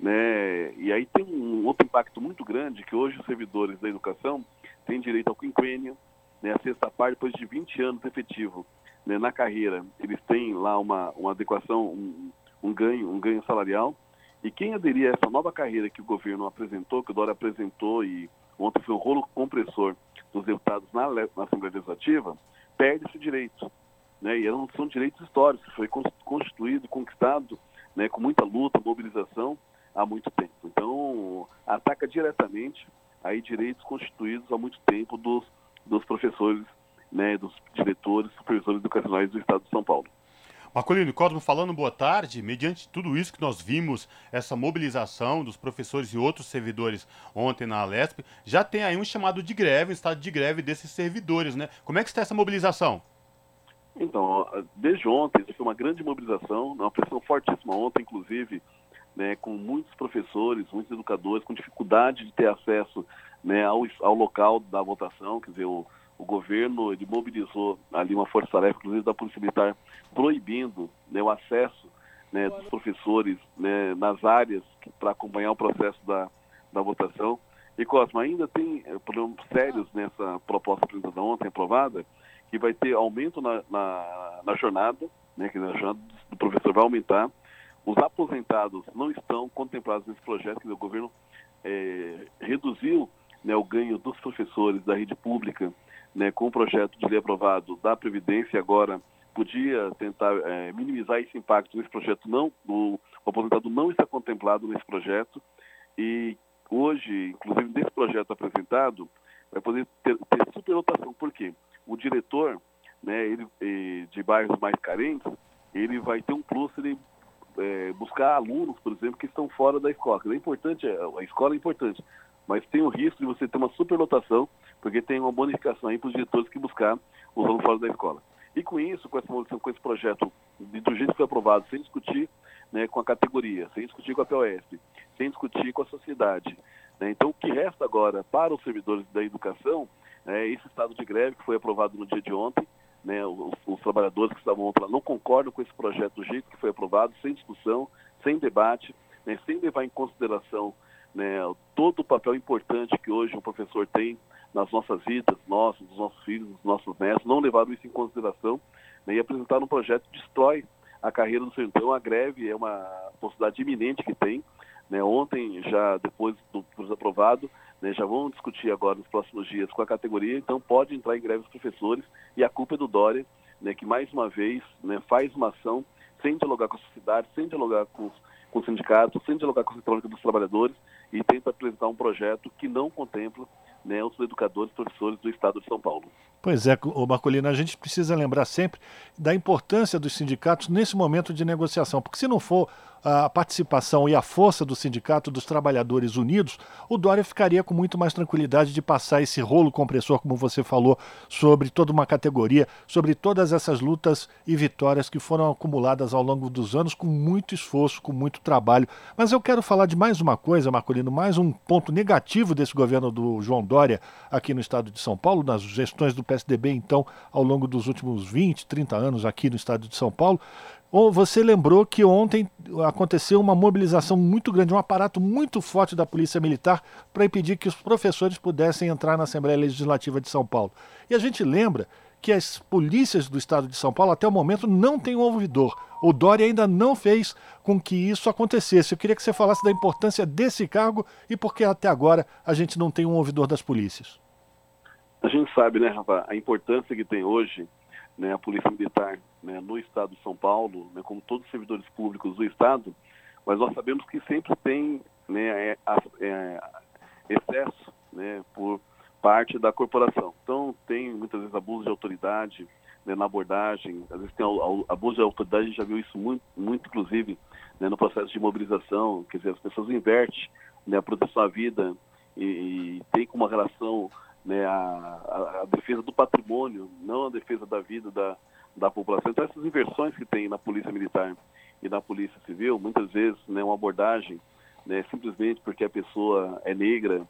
né? E aí tem um outro impacto muito grande, que hoje os servidores da educação têm direito ao quinquênio, né? a sexta parte, depois de 20 anos efetivo né? na carreira, eles têm lá uma, uma adequação, um, um ganho, um ganho salarial, e quem aderir a essa nova carreira que o governo apresentou, que o Dória apresentou e ontem foi um rolo compressor dos deputados na, na Assembleia Legislativa, perde esse direito. Né? E não são direitos históricos, foi constituído, conquistado né, com muita luta, mobilização há muito tempo. Então, ataca diretamente aí direitos constituídos há muito tempo dos, dos professores, né, dos diretores, supervisores educacionais do Estado de São Paulo. Marcolino Cosmo falando boa tarde. Mediante tudo isso que nós vimos, essa mobilização dos professores e outros servidores ontem na Alesp, já tem aí um chamado de greve, um estado de greve desses servidores, né? Como é que está essa mobilização? Então, desde ontem, foi uma grande mobilização, uma pressão fortíssima ontem, inclusive, né, com muitos professores, muitos educadores, com dificuldade de ter acesso né, ao, ao local da votação, quer dizer, o, o governo ele mobilizou ali uma força-tarefa, inclusive da Polícia Militar, proibindo né, o acesso né, dos professores né, nas áreas para acompanhar o processo da, da votação. E Cosmo, ainda tem eh, problemas sérios nessa proposta apresentada ontem, aprovada, que vai ter aumento na, na, na jornada, né, que a jornada do professor vai aumentar. Os aposentados não estão contemplados nesse projeto, que o governo é, reduziu né, o ganho dos professores da rede pública né, com o projeto de lei aprovado da Previdência, agora podia tentar é, minimizar esse impacto nesse projeto. Não, o, o aposentado não está contemplado nesse projeto e hoje, inclusive desse projeto apresentado, vai poder ter, ter superlotação. Por quê? O diretor né, ele, de bairros mais carentes, ele vai ter um plus ele é, buscar alunos, por exemplo, que estão fora da escola. É importante, a escola é importante, mas tem o risco de você ter uma superlotação, porque tem uma bonificação aí para os diretores que buscar os alunos fora da escola. E com isso, com essa com esse projeto, do jeito que foi aprovado, sem discutir né, com a categoria, sem discutir com a POS, sem discutir com a sociedade. Né? Então, o que resta agora para os servidores da educação é esse estado de greve que foi aprovado no dia de ontem. Né, os, os trabalhadores que estavam lá não concordam com esse projeto do jeito que foi aprovado, sem discussão, sem debate, né, sem levar em consideração né, todo o papel importante que hoje o professor tem nas nossas vidas, nossos, dos nossos filhos, dos nossos netos, não levaram isso em consideração né, e apresentaram um projeto que destrói a carreira do. Então, a greve é uma possibilidade iminente que tem. Né, ontem, já depois do projeto aprovado, né, já vão discutir agora nos próximos dias com a categoria, então pode entrar em greve os professores e a culpa é do Dória, né, que mais uma vez né, faz uma ação sem dialogar com a sociedade, sem dialogar com os, com os sindicatos, sem dialogar com a Central dos Trabalhadores e tenta apresentar um projeto que não contempla né, os educadores e professores do Estado de São Paulo. Pois é, Marcolino, a gente precisa lembrar sempre da importância dos sindicatos nesse momento de negociação, porque se não for a participação e a força do Sindicato dos Trabalhadores Unidos, o Dória ficaria com muito mais tranquilidade de passar esse rolo compressor, como você falou, sobre toda uma categoria, sobre todas essas lutas e vitórias que foram acumuladas ao longo dos anos com muito esforço, com muito trabalho. Mas eu quero falar de mais uma coisa, Marcolino, mais um ponto negativo desse governo do João Dória aqui no estado de São Paulo, nas gestões do PSDB, então, ao longo dos últimos 20, 30 anos aqui no estado de São Paulo, você lembrou que ontem aconteceu uma mobilização muito grande, um aparato muito forte da Polícia Militar para impedir que os professores pudessem entrar na Assembleia Legislativa de São Paulo. E a gente lembra que as polícias do estado de São Paulo, até o momento, não têm um ouvidor. O Dória ainda não fez com que isso acontecesse. Eu queria que você falasse da importância desse cargo e por que até agora a gente não tem um ouvidor das polícias. A gente sabe, né, Rafa, a importância que tem hoje né, a Polícia Militar né, no Estado de São Paulo, né, como todos os servidores públicos do Estado, mas nós sabemos que sempre tem né, é, é, excesso né, por parte da corporação. Então, tem muitas vezes abuso de autoridade né, na abordagem, às vezes tem abuso de autoridade, a gente já viu isso muito, muito inclusive, né, no processo de mobilização, quer dizer, as pessoas invertem né, a proteção à vida e, e tem como uma relação né, a, a, defesa do patrimônio, não a defesa da vida da, da população. Então, essas inversões que tem na Polícia Militar e na Polícia Civil, muitas vezes, né, uma abordagem, né, simplesmente porque a pessoa é negra,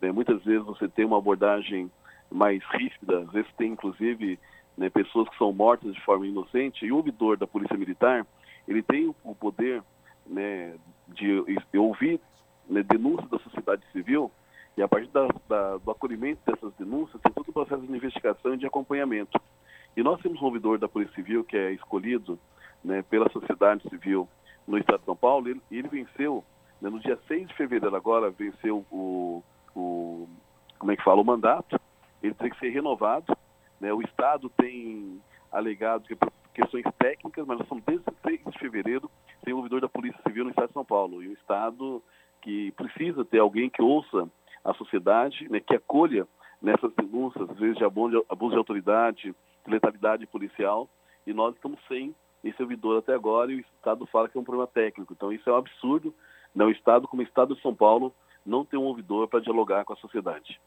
né, muitas vezes você tem uma abordagem mais rígida, às vezes tem, inclusive, né, pessoas que são mortas de forma inocente, e o ouvidor da Polícia Militar, ele tem o poder né, de, ouvir né, da sociedade civil, e a partir da, da, do acolhimento dessas denúncias, tem todo o processo de investigação e de acompanhamento. E nós temos um ouvidor da Polícia Civil que é escolhido né, pela sociedade civil no Estado de São Paulo, e ele, ele venceu, né, no dia 6 de fevereiro agora, venceu o, o, como é que fala, o mandato, ele tem que ser renovado, né, o Estado tem alegado que questões técnicas, mas nós somos desde 6 de fevereiro um ouvidor da Polícia Civil no Estado de São Paulo, e o Estado que precisa ter alguém que ouça a sociedade, né, que acolha nessas denúncias, às vezes de abuso de autoridade, de letalidade policial, e nós estamos sem esse ouvidor até agora e o Estado fala que é um problema técnico. Então isso é um absurdo, né? o Estado, como o Estado de São Paulo, não tem um ouvidor para dialogar com a sociedade.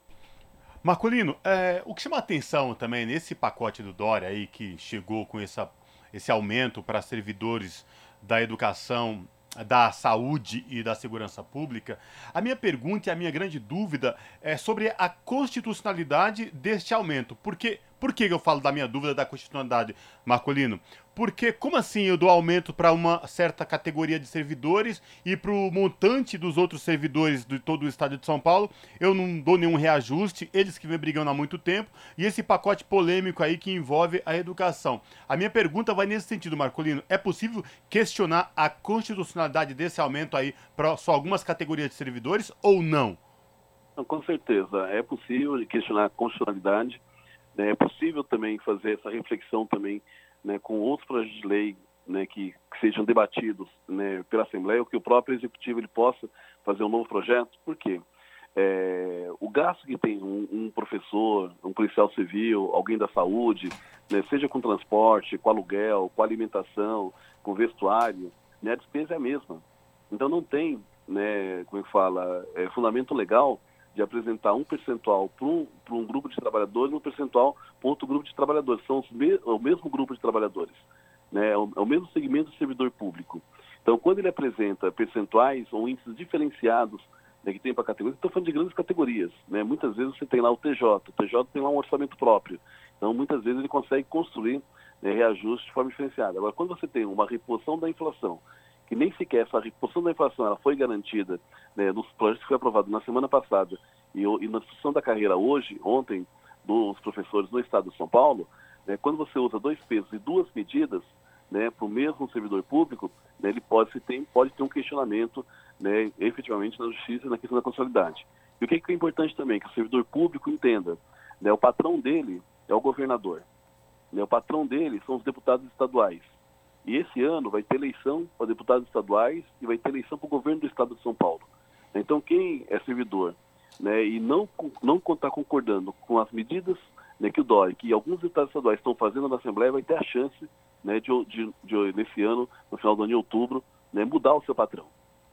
Marcolino, é, o que chama atenção também nesse pacote do Dória aí que chegou com essa, esse aumento para servidores da educação da saúde e da segurança pública, a minha pergunta e a minha grande dúvida é sobre a constitucionalidade deste aumento. Porque, por que eu falo da minha dúvida da constitucionalidade, Marcolino? Porque como assim eu dou aumento para uma certa categoria de servidores e para o montante dos outros servidores de todo o estado de São Paulo eu não dou nenhum reajuste, eles que vem brigando há muito tempo, e esse pacote polêmico aí que envolve a educação. A minha pergunta vai nesse sentido, Marcolino. É possível questionar a constitucionalidade desse aumento aí para só algumas categorias de servidores ou não? com certeza, é possível questionar a constitucionalidade? É possível também fazer essa reflexão também né, com outros projetos de lei né, que, que, sejam debatidos né, pela Assembleia, ou que o próprio Executivo ele possa fazer um novo projeto. Por quê? É, o gasto que tem um, um, professor, um policial civil, alguém da saúde, né, seja com transporte, com aluguel, com alimentação, com vestuário, né, a despesa é a mesma. Então não tem, né, como é que fala, é, fundamento legal de apresentar um percentual para um, um grupo de trabalhadores e um percentual para outro grupo de trabalhadores. São me, o mesmo grupo de trabalhadores. Né? É, o, é o mesmo segmento do servidor público. Então, quando ele apresenta percentuais ou índices diferenciados né, que tem para categorias, estou falando de grandes categorias. Né? Muitas vezes você tem lá o TJ, o TJ tem lá um orçamento próprio. Então, muitas vezes ele consegue construir né, reajuste de forma diferenciada. Agora, quando você tem uma reposição da inflação, que nem sequer essa reposição da inflação ela foi garantida né, nos projetos que foi aprovado na semana passada e, e na discussão da carreira hoje, ontem, dos professores no estado de São Paulo, né, quando você usa dois pesos e duas medidas né, para o mesmo servidor público, né, ele pode ter, pode ter um questionamento né, efetivamente na justiça na questão da consolidade. E o que é, que é importante também? Que o servidor público entenda, né, o patrão dele é o governador, né, o patrão dele são os deputados estaduais. E esse ano vai ter eleição para deputados estaduais e vai ter eleição para o governo do estado de São Paulo. Então, quem é servidor né, e não não está concordando com as medidas né, que o DOI, que alguns deputados estaduais estão fazendo na Assembleia, vai ter a chance né, de, de, de, nesse ano, no final do ano de outubro, né, mudar o seu patrão.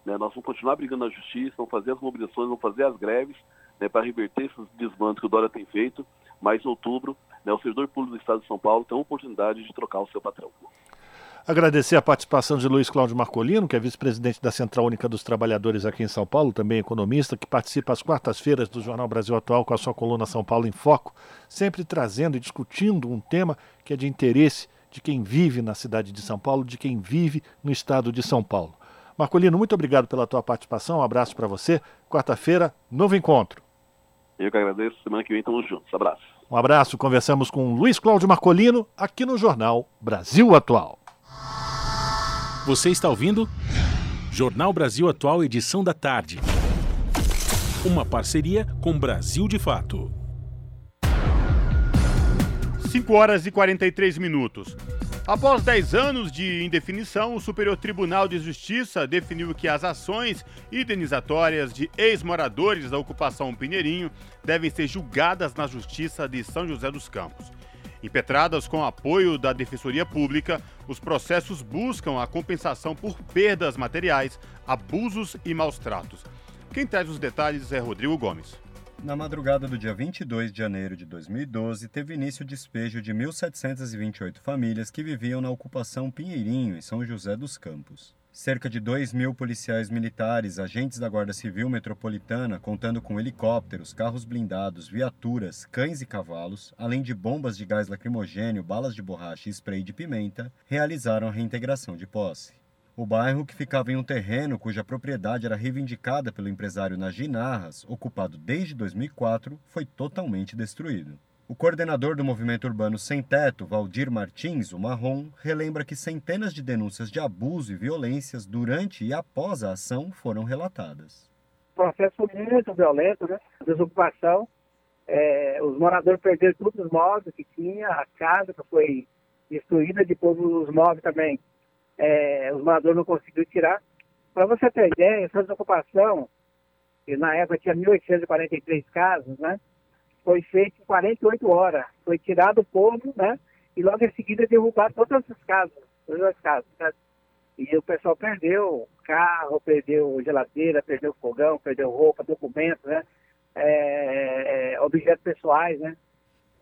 Né, nós vamos continuar brigando na justiça, vamos fazer as mobilizações, vamos fazer as greves né, para reverter esses desmandos que o Dória tem feito, mas em outubro, né, o servidor público do Estado de São Paulo tem a oportunidade de trocar o seu patrão. Agradecer a participação de Luiz Cláudio Marcolino, que é vice-presidente da Central Única dos Trabalhadores aqui em São Paulo, também economista, que participa às quartas-feiras do Jornal Brasil Atual com a sua coluna São Paulo em Foco, sempre trazendo e discutindo um tema que é de interesse de quem vive na cidade de São Paulo, de quem vive no estado de São Paulo. Marcolino, muito obrigado pela tua participação, um abraço para você. Quarta-feira, novo encontro. Eu que agradeço, semana que vem estamos juntos. Abraço. Um abraço, conversamos com Luiz Cláudio Marcolino aqui no Jornal Brasil Atual. Você está ouvindo? Jornal Brasil Atual, edição da tarde. Uma parceria com Brasil de Fato. 5 horas e 43 minutos. Após 10 anos de indefinição, o Superior Tribunal de Justiça definiu que as ações indenizatórias de ex-moradores da ocupação Pinheirinho devem ser julgadas na Justiça de São José dos Campos. Impetradas com apoio da Defensoria Pública, os processos buscam a compensação por perdas materiais, abusos e maus tratos. Quem traz os detalhes é Rodrigo Gomes. Na madrugada do dia 22 de janeiro de 2012, teve início o despejo de 1.728 famílias que viviam na ocupação Pinheirinho, em São José dos Campos. Cerca de 2 mil policiais militares, agentes da Guarda Civil Metropolitana, contando com helicópteros, carros blindados, viaturas, cães e cavalos, além de bombas de gás lacrimogênio, balas de borracha e spray de pimenta, realizaram a reintegração de posse. O bairro, que ficava em um terreno cuja propriedade era reivindicada pelo empresário Nagi Narras, ocupado desde 2004, foi totalmente destruído. O coordenador do movimento urbano Sem Teto, Valdir Martins, o Marrom, relembra que centenas de denúncias de abuso e violências durante e após a ação foram relatadas. Processo muito violento, né? Desocupação, é, os moradores perderam todos os móveis que tinha, a casa que foi destruída, depois os móveis também é, os moradores não conseguiram tirar. Para você ter ideia, essa desocupação, que na época tinha 1.843 casos, né? Foi feita em 48 horas. Foi tirado o povo, né? E logo em seguida derrubar todas as casas, todas as casas. Né? E o pessoal perdeu carro, perdeu geladeira, perdeu fogão, perdeu roupa, documentos, né? É, é, objetos pessoais, né?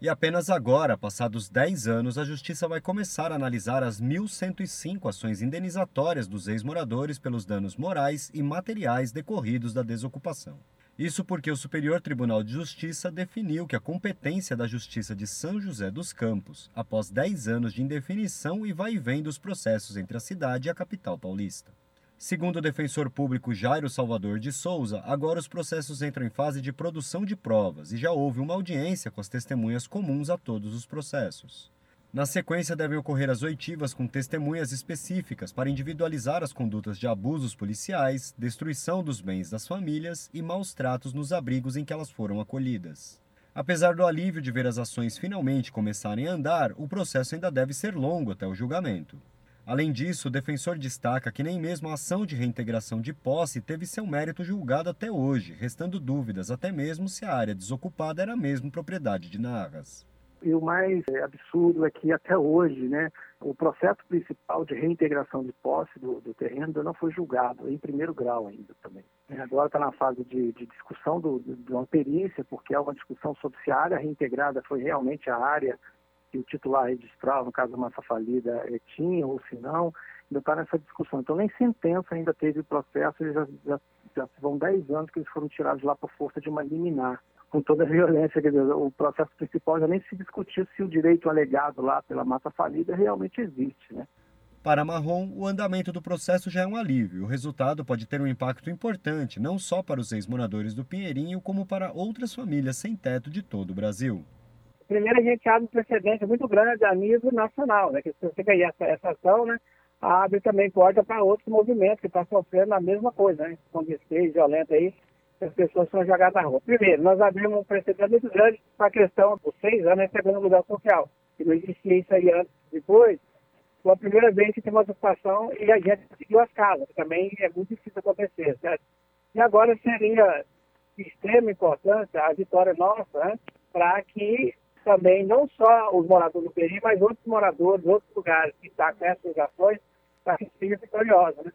E apenas agora, passados 10 anos, a Justiça vai começar a analisar as 1.105 ações indenizatórias dos ex-moradores pelos danos morais e materiais decorridos da desocupação. Isso porque o Superior Tribunal de Justiça definiu que a competência da Justiça de São José dos Campos, após 10 anos de indefinição e vai e vem dos processos entre a cidade e a capital paulista. Segundo o defensor público Jairo Salvador de Souza, agora os processos entram em fase de produção de provas e já houve uma audiência com as testemunhas comuns a todos os processos. Na sequência, devem ocorrer as oitivas com testemunhas específicas para individualizar as condutas de abusos policiais, destruição dos bens das famílias e maus tratos nos abrigos em que elas foram acolhidas. Apesar do alívio de ver as ações finalmente começarem a andar, o processo ainda deve ser longo até o julgamento. Além disso, o defensor destaca que nem mesmo a ação de reintegração de posse teve seu mérito julgado até hoje, restando dúvidas até mesmo se a área desocupada era mesmo propriedade de Narras. E o mais é, absurdo é que até hoje, né, o processo principal de reintegração de posse do, do terreno ainda não foi julgado, em primeiro grau ainda também. Agora está na fase de, de discussão do, de uma perícia, porque é uma discussão sobre se a área reintegrada foi realmente a área que o titular registral, no caso da massa falida, é, tinha ou se não, ainda está nessa discussão. Então, nem sentença ainda teve o processo, já, já, já vão 10 anos que eles foram tirados lá por força de uma liminar, com toda a violência. Quer dizer, o processo principal já nem se discutiu se o direito alegado lá pela massa falida realmente existe, né? Para Marrom, o andamento do processo já é um alívio. O resultado pode ter um impacto importante, não só para os ex-moradores do Pinheirinho, como para outras famílias sem teto de todo o Brasil primeiro a gente abre um precedente muito grande a nível nacional, né? Que se você ganhar essa, essa ação, né? Abre também porta para outros movimentos que estão sofrendo a mesma coisa, né? Com despejo violento aí, as pessoas são jogadas na rua. Primeiro, nós abrimos um precedente muito grande para a questão dos seis anos recebendo lugar social. Que não existia isso aí antes. Depois, foi a primeira vez que tem uma ocupação e a gente conseguiu as casas, também é muito difícil acontecer, certo? E agora seria de extrema importância a vitória nossa, né? Para que também não só os moradores do Peri, mas outros moradores, outros lugares que estão com essas ações, para que seja vitoriosa. Né?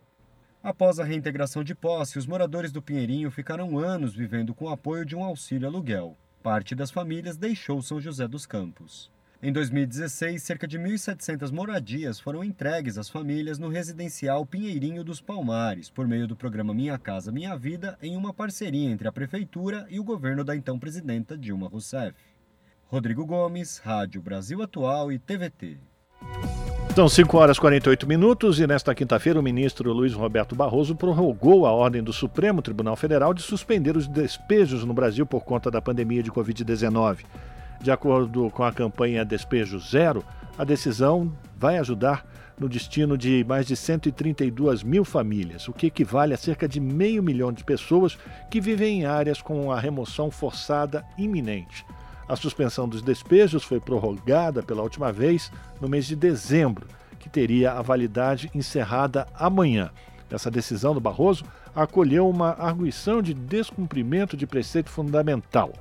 Após a reintegração de posse, os moradores do Pinheirinho ficaram anos vivendo com o apoio de um auxílio aluguel. Parte das famílias deixou São José dos Campos. Em 2016, cerca de 1.700 moradias foram entregues às famílias no residencial Pinheirinho dos Palmares, por meio do programa Minha Casa Minha Vida, em uma parceria entre a Prefeitura e o governo da então presidenta Dilma Rousseff. Rodrigo Gomes, Rádio Brasil Atual e TVT. São 5 horas e 48 minutos e nesta quinta-feira o ministro Luiz Roberto Barroso prorrogou a ordem do Supremo Tribunal Federal de suspender os despejos no Brasil por conta da pandemia de Covid-19. De acordo com a campanha Despejo Zero, a decisão vai ajudar no destino de mais de 132 mil famílias, o que equivale a cerca de meio milhão de pessoas que vivem em áreas com a remoção forçada iminente. A suspensão dos despejos foi prorrogada pela última vez no mês de dezembro, que teria a validade encerrada amanhã. Essa decisão do Barroso acolheu uma arguição de descumprimento de preceito fundamental.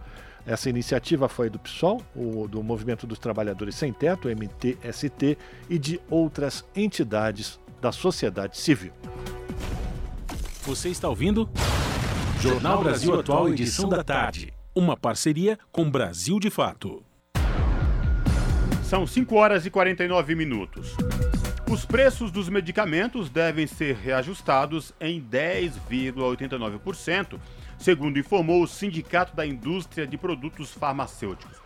Essa iniciativa foi do PSOL, do Movimento dos Trabalhadores Sem Teto, MTST, e de outras entidades da sociedade civil. Você está ouvindo? Jornal Brasil Atual, edição da tarde. Uma parceria com Brasil de Fato. São 5 horas e 49 minutos. Os preços dos medicamentos devem ser reajustados em 10,89%, segundo informou o Sindicato da Indústria de Produtos Farmacêuticos.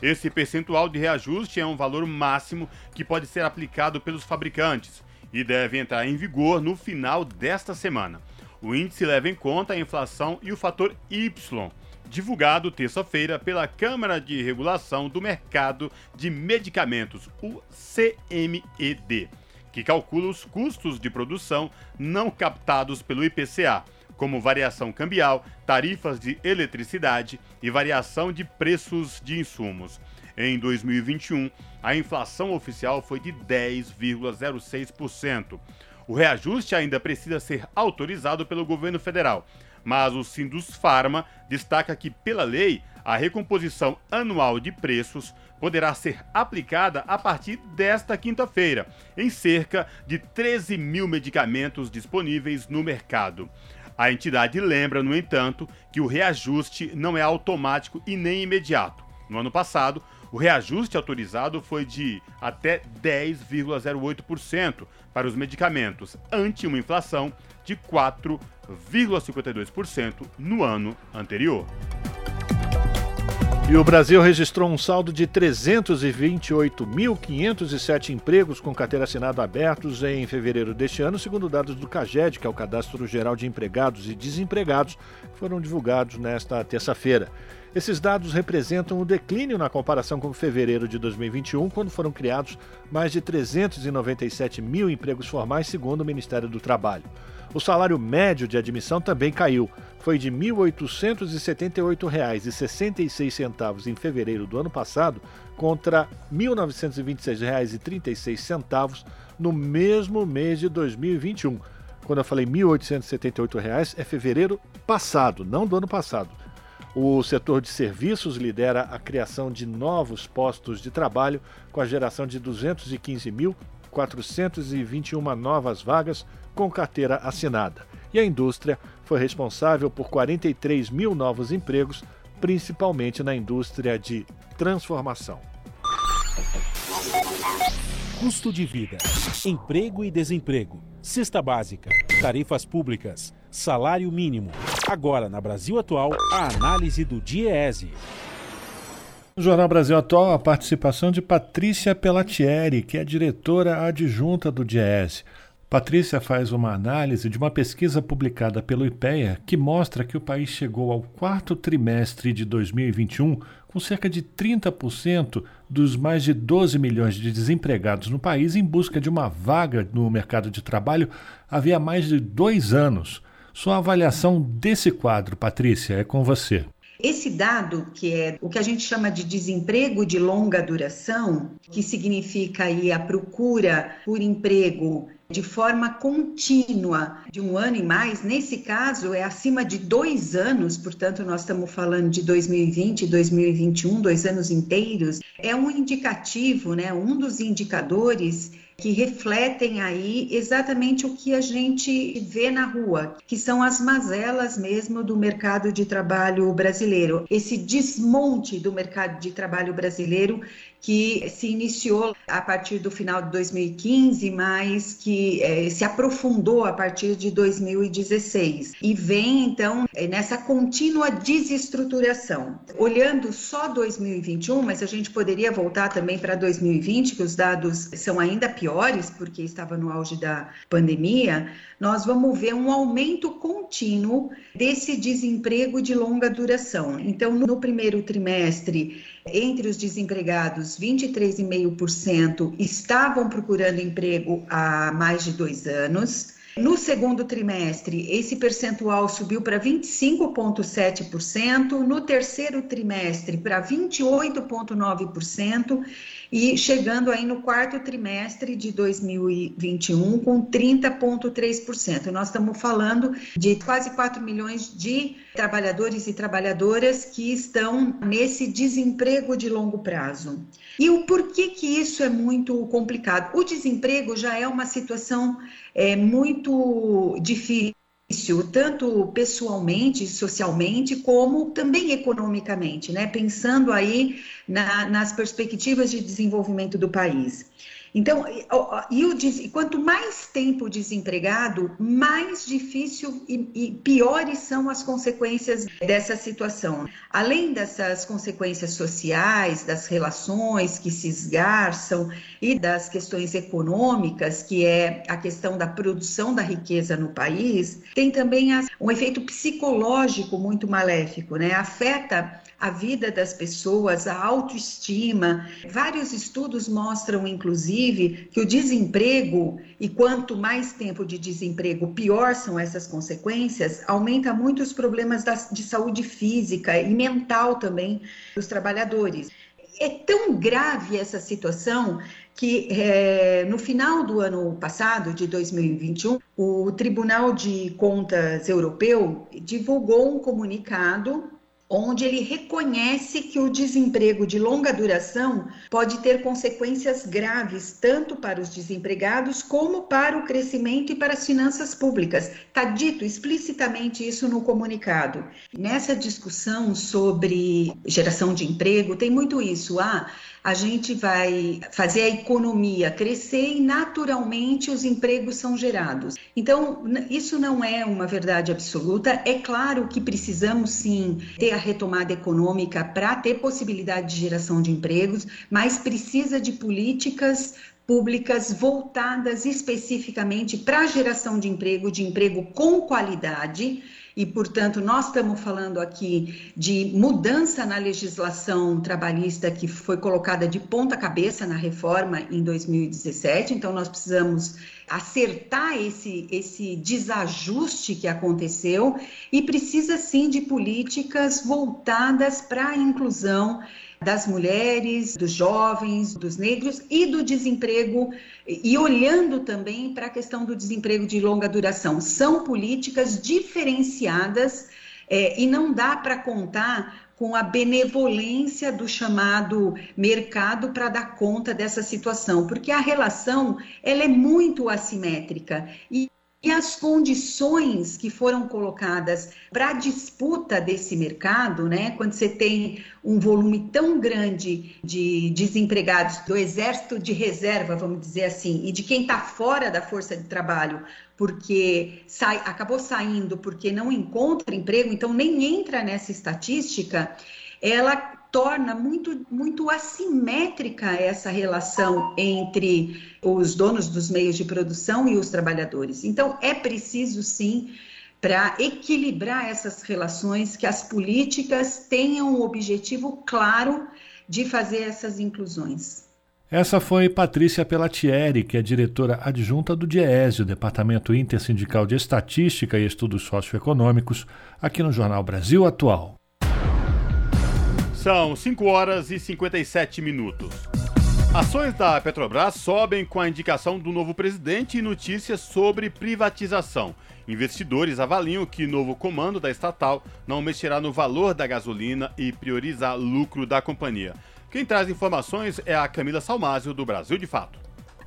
Esse percentual de reajuste é um valor máximo que pode ser aplicado pelos fabricantes e deve entrar em vigor no final desta semana. O índice leva em conta a inflação e o fator Y, divulgado terça-feira pela Câmara de Regulação do Mercado de Medicamentos, o CMED, que calcula os custos de produção não captados pelo IPCA, como variação cambial, tarifas de eletricidade e variação de preços de insumos. Em 2021, a inflação oficial foi de 10,06%. O reajuste ainda precisa ser autorizado pelo governo federal, mas o Sindus Pharma destaca que, pela lei, a recomposição anual de preços poderá ser aplicada a partir desta quinta-feira, em cerca de 13 mil medicamentos disponíveis no mercado. A entidade lembra, no entanto, que o reajuste não é automático e nem imediato. No ano passado, o reajuste autorizado foi de até 10,08% para os medicamentos, ante uma inflação de 4,52% no ano anterior. E o Brasil registrou um saldo de 328.507 empregos com carteira assinada abertos em fevereiro deste ano, segundo dados do CAGED, que é o Cadastro Geral de Empregados e Desempregados, que foram divulgados nesta terça-feira. Esses dados representam o um declínio na comparação com fevereiro de 2021, quando foram criados mais de 397 mil empregos formais, segundo o Ministério do Trabalho. O salário médio de admissão também caiu. Foi de R$ 1.878,66 em fevereiro do ano passado, contra R$ 1.926,36 no mesmo mês de 2021. Quando eu falei R$ 1.878, é fevereiro passado, não do ano passado. O setor de serviços lidera a criação de novos postos de trabalho, com a geração de 215.421 novas vagas com carteira assinada. E a indústria foi responsável por 43 mil novos empregos, principalmente na indústria de transformação. Custo de vida, emprego e desemprego, cesta básica, tarifas públicas, salário mínimo Agora, na Brasil Atual, a análise do DIEESE. No Jornal Brasil Atual, a participação de Patrícia Pelatieri, que é diretora adjunta do DIEESE. Patrícia faz uma análise de uma pesquisa publicada pelo IPEA que mostra que o país chegou ao quarto trimestre de 2021 com cerca de 30% dos mais de 12 milhões de desempregados no país em busca de uma vaga no mercado de trabalho havia mais de dois anos. Sua avaliação desse quadro, Patrícia, é com você. Esse dado, que é o que a gente chama de desemprego de longa duração, que significa aí a procura por emprego de forma contínua de um ano e mais, nesse caso é acima de dois anos, portanto, nós estamos falando de 2020 e 2021, dois anos inteiros, é um indicativo, né, um dos indicadores que refletem aí exatamente o que a gente vê na rua, que são as mazelas mesmo do mercado de trabalho brasileiro. Esse desmonte do mercado de trabalho brasileiro que se iniciou a partir do final de 2015, mas que é, se aprofundou a partir de 2016 e vem então é, nessa contínua desestruturação. Olhando só 2021, mas a gente poderia voltar também para 2020, que os dados são ainda piores porque estava no auge da pandemia, nós vamos ver um aumento contínuo desse desemprego de longa duração. Então, no primeiro trimestre entre os desempregados, 23,5% estavam procurando emprego há mais de dois anos. No segundo trimestre, esse percentual subiu para 25,7%, no terceiro trimestre, para 28,9%, e chegando aí no quarto trimestre de 2021 com 30,3%. Nós estamos falando de quase 4 milhões de trabalhadores e trabalhadoras que estão nesse desemprego de longo prazo. E o porquê que isso é muito complicado? O desemprego já é uma situação é, muito difícil tanto pessoalmente, socialmente, como também economicamente, né? Pensando aí na, nas perspectivas de desenvolvimento do país. Então, e, quanto mais tempo desempregado, mais difícil e, e, piores são as consequências dessa situação. Além dessas consequências sociais, das relações que se esgarçam e das questões econômicas, que é a questão da produção da riqueza no país, tem também um efeito psicológico muito maléfico, né? Afeta a vida das pessoas, a autoestima. Vários estudos mostram, inclusive, que o desemprego, e quanto mais tempo de desemprego, pior são essas consequências, aumenta muito os problemas de saúde física e mental também dos trabalhadores. É tão grave essa situação que é, no final do ano passado, de 2021, o Tribunal de Contas Europeu divulgou um comunicado onde ele reconhece que o desemprego de longa duração pode ter consequências graves tanto para os desempregados como para o crescimento e para as finanças públicas. Está dito explicitamente isso no comunicado. Nessa discussão sobre geração de emprego, tem muito isso. Ah, a gente vai fazer a economia crescer e naturalmente os empregos são gerados. Então, isso não é uma verdade absoluta. É claro que precisamos sim ter a retomada econômica para ter possibilidade de geração de empregos, mas precisa de políticas públicas voltadas especificamente para a geração de emprego, de emprego com qualidade e, portanto, nós estamos falando aqui de mudança na legislação trabalhista que foi colocada de ponta cabeça na reforma em 2017. Então, nós precisamos acertar esse, esse desajuste que aconteceu e precisa sim de políticas voltadas para a inclusão das mulheres, dos jovens, dos negros e do desemprego, e olhando também para a questão do desemprego de longa duração. São políticas diferenciadas é, e não dá para contar com a benevolência do chamado mercado para dar conta dessa situação, porque a relação ela é muito assimétrica e e as condições que foram colocadas para a disputa desse mercado, né? Quando você tem um volume tão grande de desempregados do exército de reserva, vamos dizer assim, e de quem está fora da força de trabalho, porque sai, acabou saindo porque não encontra emprego, então nem entra nessa estatística, ela torna muito, muito assimétrica essa relação entre os donos dos meios de produção e os trabalhadores. Então, é preciso, sim, para equilibrar essas relações, que as políticas tenham o objetivo claro de fazer essas inclusões. Essa foi Patrícia Pellatieri, que é diretora adjunta do DIESE, o Departamento Intersindical de Estatística e Estudos Socioeconômicos, aqui no Jornal Brasil Atual. São 5 horas e 57 minutos. Ações da Petrobras sobem com a indicação do novo presidente e notícias sobre privatização. Investidores avaliam que novo comando da estatal não mexerá no valor da gasolina e prioriza lucro da companhia. Quem traz informações é a Camila Salmásio, do Brasil de Fato.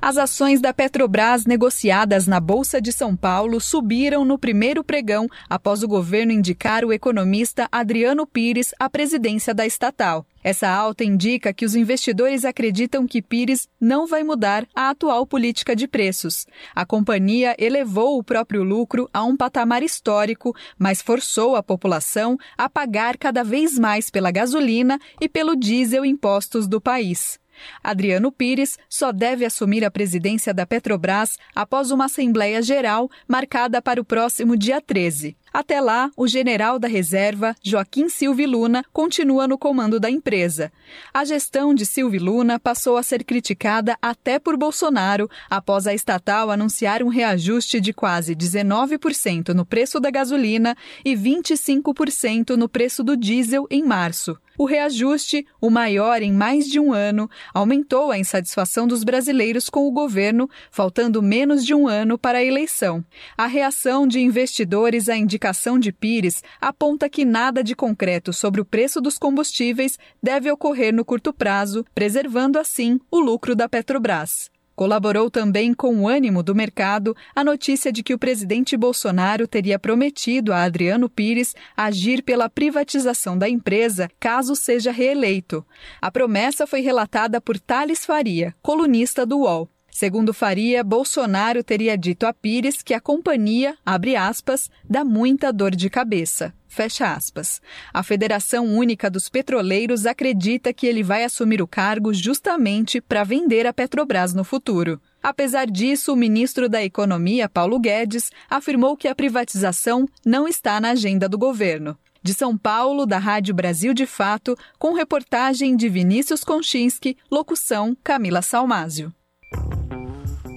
As ações da Petrobras negociadas na Bolsa de São Paulo subiram no primeiro pregão após o governo indicar o economista Adriano Pires à presidência da estatal. Essa alta indica que os investidores acreditam que Pires não vai mudar a atual política de preços. A companhia elevou o próprio lucro a um patamar histórico, mas forçou a população a pagar cada vez mais pela gasolina e pelo diesel impostos do país. Adriano Pires só deve assumir a presidência da Petrobras após uma Assembleia Geral marcada para o próximo dia 13. Até lá, o general da reserva, Joaquim Silva Luna, continua no comando da empresa. A gestão de Silva Luna passou a ser criticada até por Bolsonaro após a estatal anunciar um reajuste de quase 19% no preço da gasolina e 25% no preço do diesel em março. O reajuste, o maior em mais de um ano, aumentou a insatisfação dos brasileiros com o governo, faltando menos de um ano para a eleição. A reação de investidores à indicação de Pires aponta que nada de concreto sobre o preço dos combustíveis deve ocorrer no curto prazo, preservando assim o lucro da Petrobras. Colaborou também com o ânimo do mercado a notícia de que o presidente Bolsonaro teria prometido a Adriano Pires agir pela privatização da empresa caso seja reeleito. A promessa foi relatada por Thales Faria, colunista do UOL. Segundo Faria, Bolsonaro teria dito a Pires que a companhia, abre aspas, dá muita dor de cabeça. Fecha aspas. A Federação Única dos Petroleiros acredita que ele vai assumir o cargo justamente para vender a Petrobras no futuro. Apesar disso, o ministro da Economia, Paulo Guedes, afirmou que a privatização não está na agenda do governo. De São Paulo, da Rádio Brasil de Fato, com reportagem de Vinícius Konchinski, locução Camila Salmásio.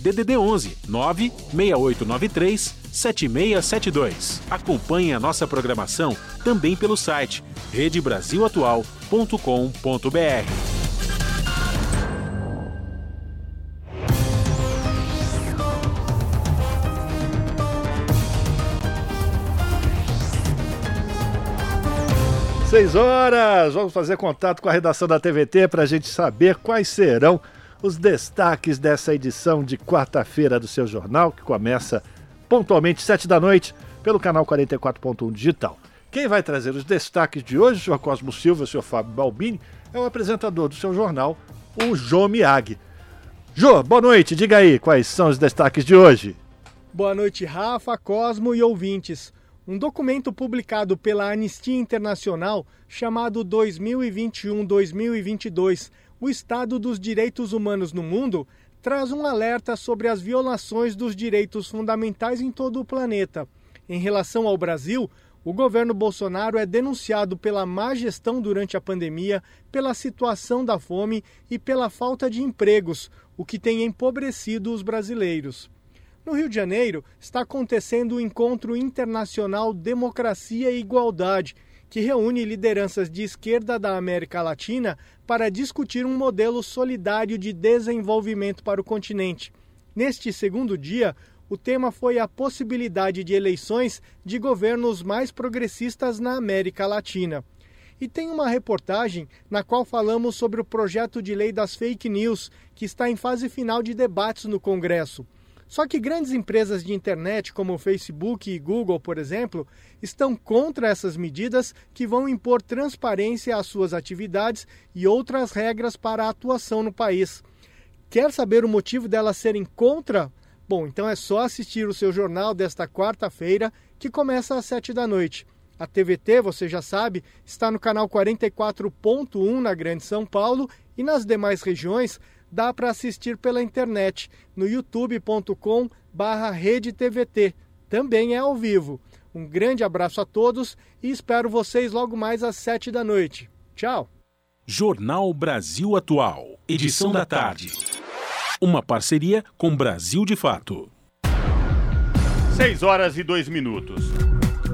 DDD 11 96893 7672. Acompanhe a nossa programação também pelo site redebrasilatual.com.br. Seis horas, vamos fazer contato com a redação da TVT para a gente saber quais serão os destaques dessa edição de quarta-feira do seu jornal, que começa pontualmente sete da noite pelo canal 44.1 Digital. Quem vai trazer os destaques de hoje, o senhor Cosmo Silva, o senhor Fábio Balbini, é o apresentador do seu jornal, o Jô Miag. Jô, boa noite, diga aí quais são os destaques de hoje. Boa noite, Rafa, Cosmo e ouvintes. Um documento publicado pela Anistia Internacional chamado 2021-2022 o estado dos direitos humanos no mundo traz um alerta sobre as violações dos direitos fundamentais em todo o planeta. Em relação ao Brasil, o governo Bolsonaro é denunciado pela má gestão durante a pandemia, pela situação da fome e pela falta de empregos, o que tem empobrecido os brasileiros. No Rio de Janeiro, está acontecendo o Encontro Internacional Democracia e Igualdade, que reúne lideranças de esquerda da América Latina para discutir um modelo solidário de desenvolvimento para o continente. Neste segundo dia, o tema foi a possibilidade de eleições de governos mais progressistas na América Latina. E tem uma reportagem na qual falamos sobre o projeto de lei das fake news, que está em fase final de debates no Congresso. Só que grandes empresas de internet, como Facebook e Google, por exemplo, estão contra essas medidas que vão impor transparência às suas atividades e outras regras para a atuação no país. Quer saber o motivo delas serem contra? Bom, então é só assistir o seu jornal desta quarta-feira, que começa às sete da noite. A TVT, você já sabe, está no canal 44.1 na Grande São Paulo e nas demais regiões dá para assistir pela internet no youtube.com barra redetvt. Também é ao vivo. Um grande abraço a todos e espero vocês logo mais às sete da noite. Tchau! Jornal Brasil Atual, edição da tarde. Uma parceria com Brasil de Fato. 6 horas e 2 minutos.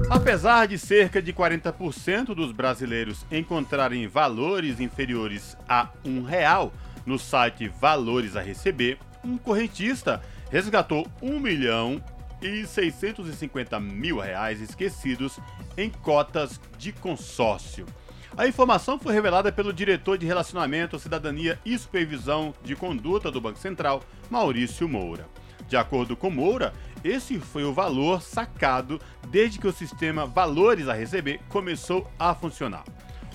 Apesar de cerca de 40% dos brasileiros encontrarem valores inferiores a um real no site Valores a Receber, um correntista resgatou 1 milhão e 650 mil reais esquecidos em cotas de consórcio. A informação foi revelada pelo diretor de Relacionamento, Cidadania e Supervisão de Conduta do Banco Central, Maurício Moura. De acordo com Moura, esse foi o valor sacado desde que o sistema Valores a Receber começou a funcionar.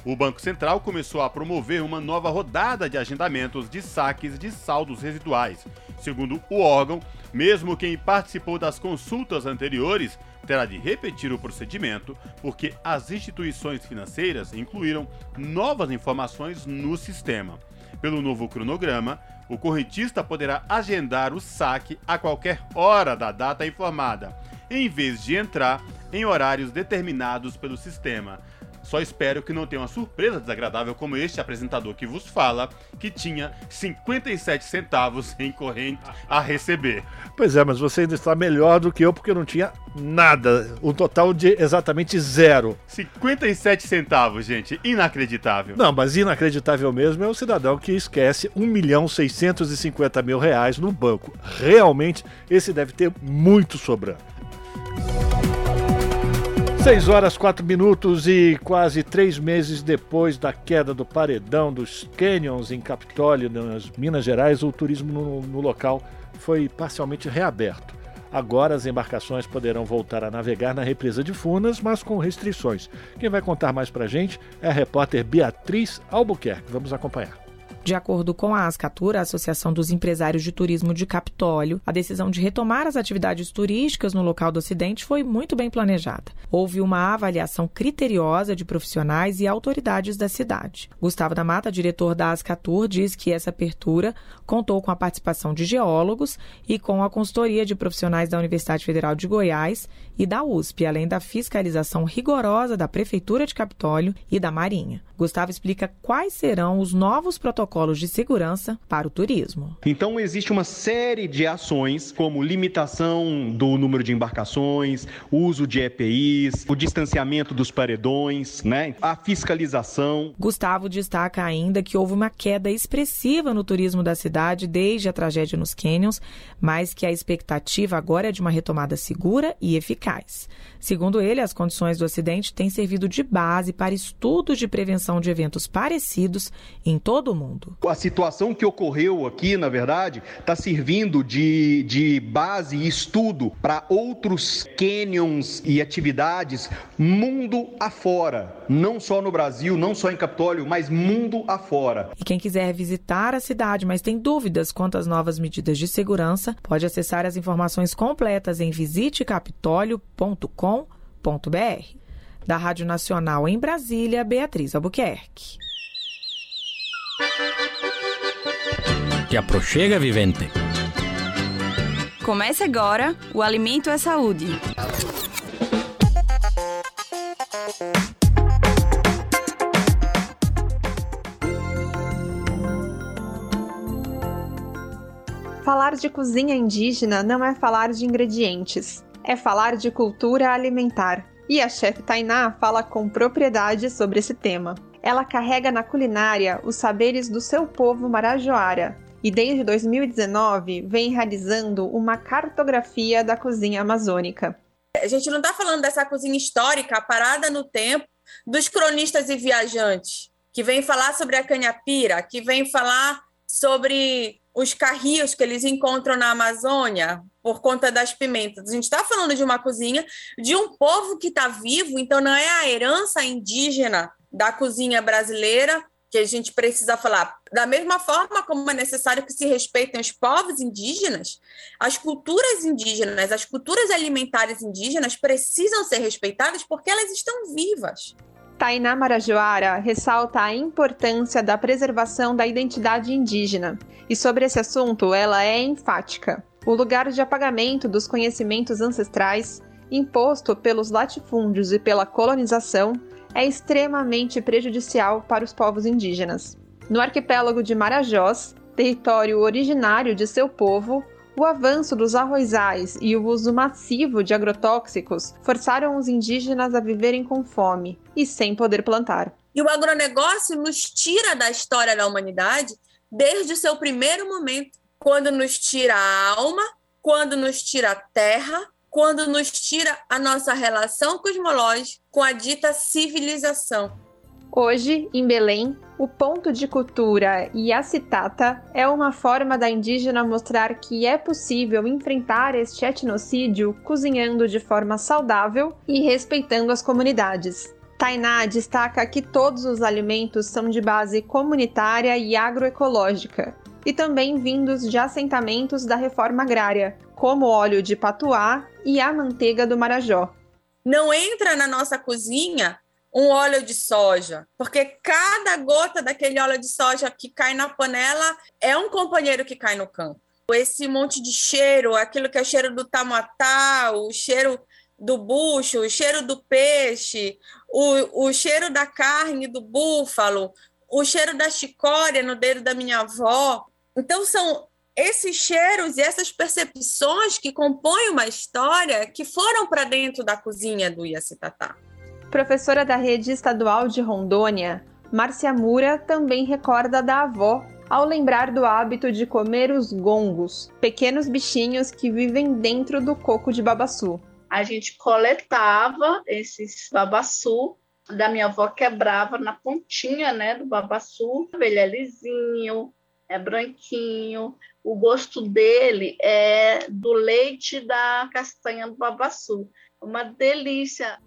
O Banco Central começou a promover uma nova rodada de agendamentos de saques de saldos residuais. Segundo o órgão, mesmo quem participou das consultas anteriores terá de repetir o procedimento, porque as instituições financeiras incluíram novas informações no sistema. Pelo novo cronograma, o correntista poderá agendar o saque a qualquer hora da data informada, em vez de entrar em horários determinados pelo sistema Só espero que não tenha uma surpresa desagradável como este apresentador que vos fala, que tinha 57 centavos em corrente a receber. Pois é, mas você ainda está melhor do que eu porque eu não tinha nada. Um total de exatamente zero. 57 centavos, gente. Inacreditável. Não, mas inacreditável mesmo é o cidadão que esquece 1 milhão 650 mil reais no banco. Realmente, esse deve ter muito sobrando. 6 horas 4 minutos e quase três meses depois da queda do paredão dos canyons em Capitólio, nas Minas Gerais, o turismo no, no local foi parcialmente reaberto. Agora as embarcações poderão voltar a navegar na represa de Furnas, mas com restrições. Quem vai contar mais pra gente é a repórter Beatriz Albuquerque. Vamos acompanhar. De acordo com a Ascatura, a Associação dos Empresários de Turismo de Capitólio, a decisão de retomar as atividades turísticas no local do acidente foi muito bem planejada. Houve uma avaliação criteriosa de profissionais e autoridades da cidade. Gustavo da Mata, diretor da Ascatur, diz que essa abertura contou com a participação de geólogos e com a consultoria de profissionais da Universidade Federal de Goiás e da USP, além da fiscalização rigorosa da Prefeitura de Capitólio e da Marinha. Gustavo explica quais serão os novos protocolos de segurança para o turismo. Então, existe uma série de ações, como limitação do número de embarcações, uso de EPIs, o distanciamento dos paredões, né? a fiscalização. Gustavo destaca ainda que houve uma queda expressiva no turismo da cidade desde a tragédia nos Canyons, mas que a expectativa agora é de uma retomada segura e eficaz. Segundo ele, as condições do acidente têm servido de base para estudos de prevenção de eventos parecidos em todo o mundo. A situação que ocorreu aqui, na verdade, está servindo de, de base e estudo para outros canyons e atividades mundo afora. Não só no Brasil, não só em Capitólio, mas mundo afora. E quem quiser visitar a cidade, mas tem dúvidas quanto às novas medidas de segurança, pode acessar as informações completas em visitecapitolio.com da Rádio Nacional em Brasília, Beatriz Albuquerque. Te aproxega, vivente. Comece agora o Alimento é Saúde. Falar de cozinha indígena não é falar de ingredientes, é falar de cultura alimentar. E a chefe Tainá fala com propriedade sobre esse tema. Ela carrega na culinária os saberes do seu povo marajoara e desde 2019 vem realizando uma cartografia da cozinha amazônica. A gente não está falando dessa cozinha histórica parada no tempo dos cronistas e viajantes, que vem falar sobre a canhapira, que vem falar sobre os carrios que eles encontram na Amazônia por conta das pimentas. A gente está falando de uma cozinha de um povo que está vivo, então não é a herança indígena da cozinha brasileira que a gente precisa falar. Da mesma forma como é necessário que se respeitem os povos indígenas, as culturas indígenas, as culturas alimentares indígenas precisam ser respeitadas porque elas estão vivas. Tainá Marajoara ressalta a importância da preservação da identidade indígena e sobre esse assunto ela é enfática. O lugar de apagamento dos conhecimentos ancestrais, imposto pelos latifúndios e pela colonização, é extremamente prejudicial para os povos indígenas. No arquipélago de Marajós, território originário de seu povo, o avanço dos arrozais e o uso massivo de agrotóxicos forçaram os indígenas a viverem com fome e sem poder plantar. E o agronegócio nos tira da história da humanidade desde o seu primeiro momento, quando nos tira a alma, quando nos tira a terra, quando nos tira a nossa relação cosmológica com a dita civilização. Hoje, em Belém, o ponto de cultura Yacitata é uma forma da indígena mostrar que é possível enfrentar este etnocídio cozinhando de forma saudável e respeitando as comunidades. Tainá destaca que todos os alimentos são de base comunitária e agroecológica, e também vindos de assentamentos da reforma agrária, como óleo de patuá e a manteiga do Marajó. Não entra na nossa cozinha um óleo de soja, porque cada gota daquele óleo de soja que cai na panela é um companheiro que cai no campo. Esse monte de cheiro, aquilo que é o cheiro do tamatá, o cheiro do bucho, o cheiro do peixe, o, o cheiro da carne do búfalo, o cheiro da chicória no dedo da minha avó. Então, são esses cheiros e essas percepções que compõem uma história que foram para dentro da cozinha do Iacitatá. Professora da rede estadual de Rondônia, Márcia Mura também recorda da avó ao lembrar do hábito de comer os gongos, pequenos bichinhos que vivem dentro do coco de babaçu. A gente coletava esses babaçu da minha avó quebrava na pontinha, né, do babaçu. Ele é lisinho, é branquinho. O gosto dele é do leite da castanha do babaçu. Uma delícia.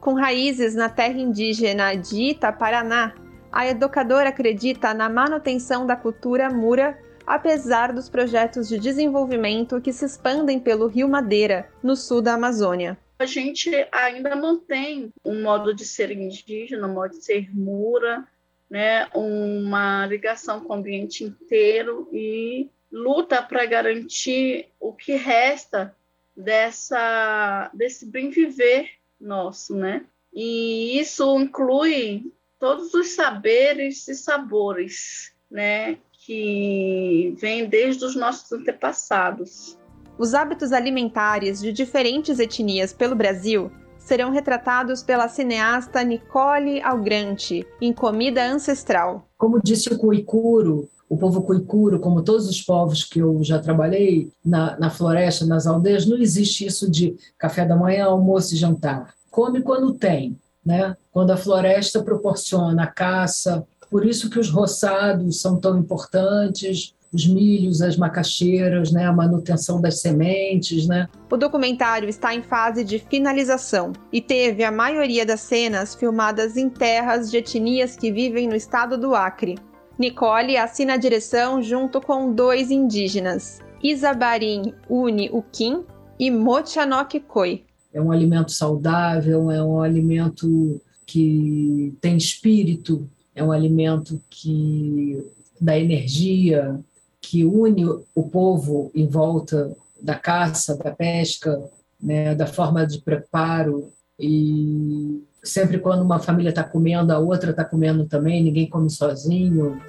Com raízes na terra indígena de Itaparaná, a educadora acredita na manutenção da cultura mura, apesar dos projetos de desenvolvimento que se expandem pelo Rio Madeira, no sul da Amazônia. A gente ainda mantém um modo de ser indígena, um modo de ser mura, né, uma ligação com o ambiente inteiro e luta para garantir o que resta dessa desse bem viver nosso, né? E isso inclui todos os saberes e sabores, né, que vêm desde os nossos antepassados. Os hábitos alimentares de diferentes etnias pelo Brasil serão retratados pela cineasta Nicole Algrante em Comida Ancestral. Como disse o Cuicuro, o povo cuicuro, como todos os povos que eu já trabalhei na, na floresta, nas aldeias, não existe isso de café da manhã, almoço e jantar. Come quando tem né? quando a floresta proporciona a caça. Por isso que os roçados são tão importantes, os milhos, as macaxeiras, né, a manutenção das sementes, né? O documentário está em fase de finalização e teve a maioria das cenas filmadas em terras de etnias que vivem no estado do Acre. Nicole assina a direção junto com dois indígenas, Isabarim Uni Ukim e Mochanok Koi. É um alimento saudável, é um alimento que tem espírito, é um alimento que dá energia, que une o povo em volta da caça, da pesca, né, da forma de preparo e sempre quando uma família está comendo, a outra está comendo também, ninguém come sozinho.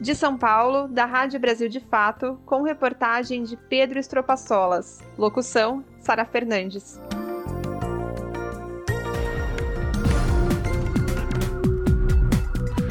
De São Paulo, da Rádio Brasil de Fato, com reportagem de Pedro Estropaçolas. Locução: Sara Fernandes.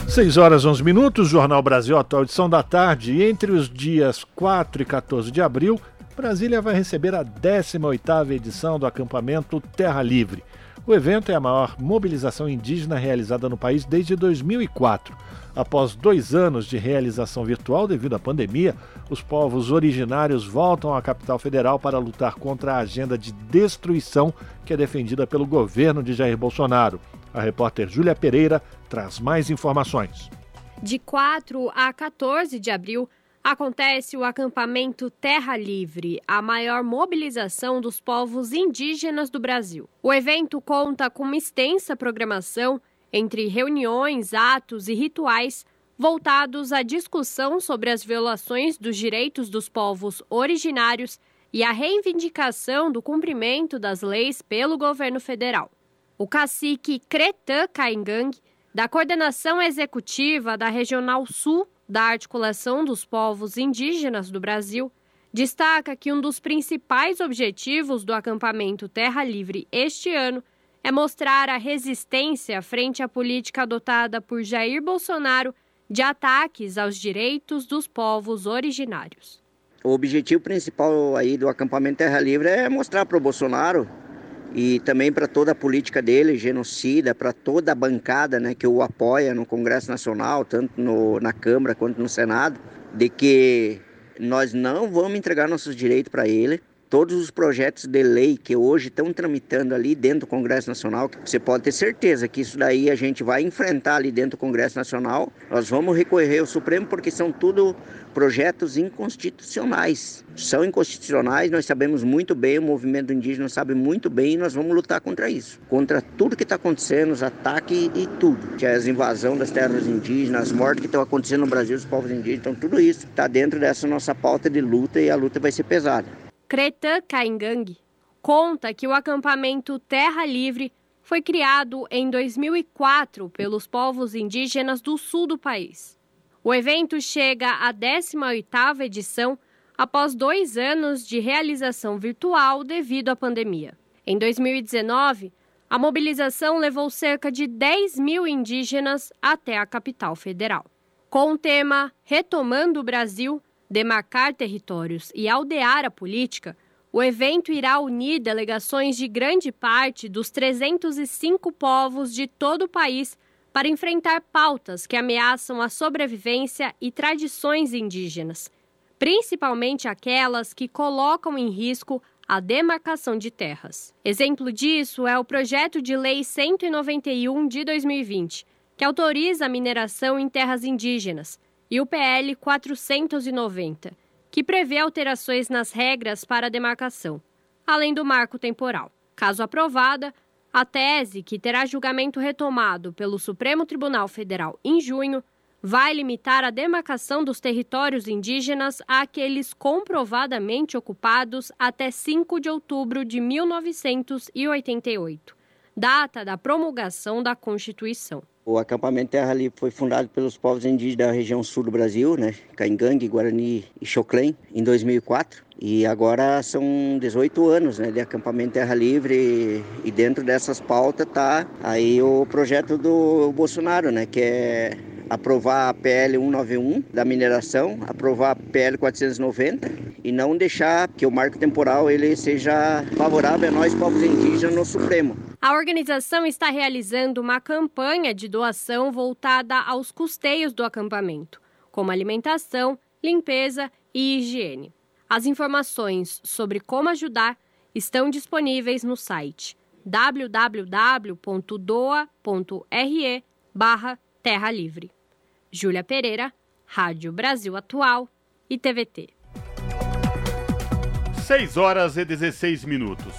Seis horas 11 minutos, Jornal Brasil Atual, edição da tarde. Entre os dias 4 e 14 de abril, Brasília vai receber a 18ª edição do acampamento Terra Livre. O evento é a maior mobilização indígena realizada no país desde 2004. Após dois anos de realização virtual devido à pandemia, os povos originários voltam à capital federal para lutar contra a agenda de destruição que é defendida pelo governo de Jair Bolsonaro. A repórter Júlia Pereira traz mais informações. De 4 a 14 de abril, acontece o acampamento Terra Livre, a maior mobilização dos povos indígenas do Brasil. O evento conta com uma extensa programação entre reuniões, atos e rituais voltados à discussão sobre as violações dos direitos dos povos originários e a reivindicação do cumprimento das leis pelo governo federal. O cacique Cretã Caingang, da coordenação executiva da Regional Sul da Articulação dos Povos Indígenas do Brasil, destaca que um dos principais objetivos do acampamento Terra Livre este ano é mostrar a resistência frente à política adotada por Jair Bolsonaro de ataques aos direitos dos povos originários. O objetivo principal aí do acampamento Terra Livre é mostrar para o Bolsonaro e também para toda a política dele, genocida, para toda a bancada né, que o apoia no Congresso Nacional, tanto no, na Câmara quanto no Senado, de que nós não vamos entregar nossos direitos para ele, todos os projetos de lei que hoje estão tramitando ali dentro do Congresso Nacional, você pode ter certeza que isso daí a gente vai enfrentar ali dentro do Congresso Nacional. Nós vamos recorrer ao Supremo porque são tudo projetos inconstitucionais. São inconstitucionais, nós sabemos muito bem, o movimento indígena sabe muito bem e nós vamos lutar contra isso. Contra tudo que está acontecendo, os ataques e tudo. Que é as invasão das terras indígenas, as mortes que estão acontecendo no Brasil dos povos indígenas, então tudo isso está dentro dessa nossa pauta de luta e a luta vai ser pesada. Creta Caingang, conta que o acampamento Terra Livre foi criado em 2004 pelos povos indígenas do sul do país. O evento chega à 18ª edição após dois anos de realização virtual devido à pandemia. Em 2019, a mobilização levou cerca de 10 mil indígenas até a capital federal. Com o tema Retomando o Brasil, Demarcar Territórios e Aldear a Política, o evento irá unir delegações de grande parte dos 305 povos de todo o país para enfrentar pautas que ameaçam a sobrevivência e tradições indígenas, principalmente aquelas que colocam em risco a demarcação de terras. Exemplo disso é o projeto de lei 191 de 2020, que autoriza a mineração em terras indígenas, e o PL 490, que prevê alterações nas regras para a demarcação, além do marco temporal. Caso aprovada, a tese, que terá julgamento retomado pelo Supremo Tribunal Federal em junho, vai limitar a demarcação dos territórios indígenas àqueles comprovadamente ocupados até 5 de outubro de 1988, data da promulgação da Constituição. O acampamento Terra Livre foi fundado pelos povos indígenas da região sul do Brasil, né? Caingangue, Guarani e Xoclém, em 2004. E agora são 18 anos né, de acampamento Terra Livre e dentro dessas pautas tá aí o projeto do Bolsonaro, né? Que é aprovar a PL 191 da mineração, aprovar a PL 490 e não deixar que o marco temporal ele seja favorável a nós povos indígenas no Supremo. A organização está realizando uma campanha de doação voltada aos custeios do acampamento, como alimentação, limpeza e higiene. As informações sobre como ajudar estão disponíveis no site www.doa.re Terra Livre. Júlia Pereira, Rádio Brasil Atual e TVT. 6 horas e 16 minutos.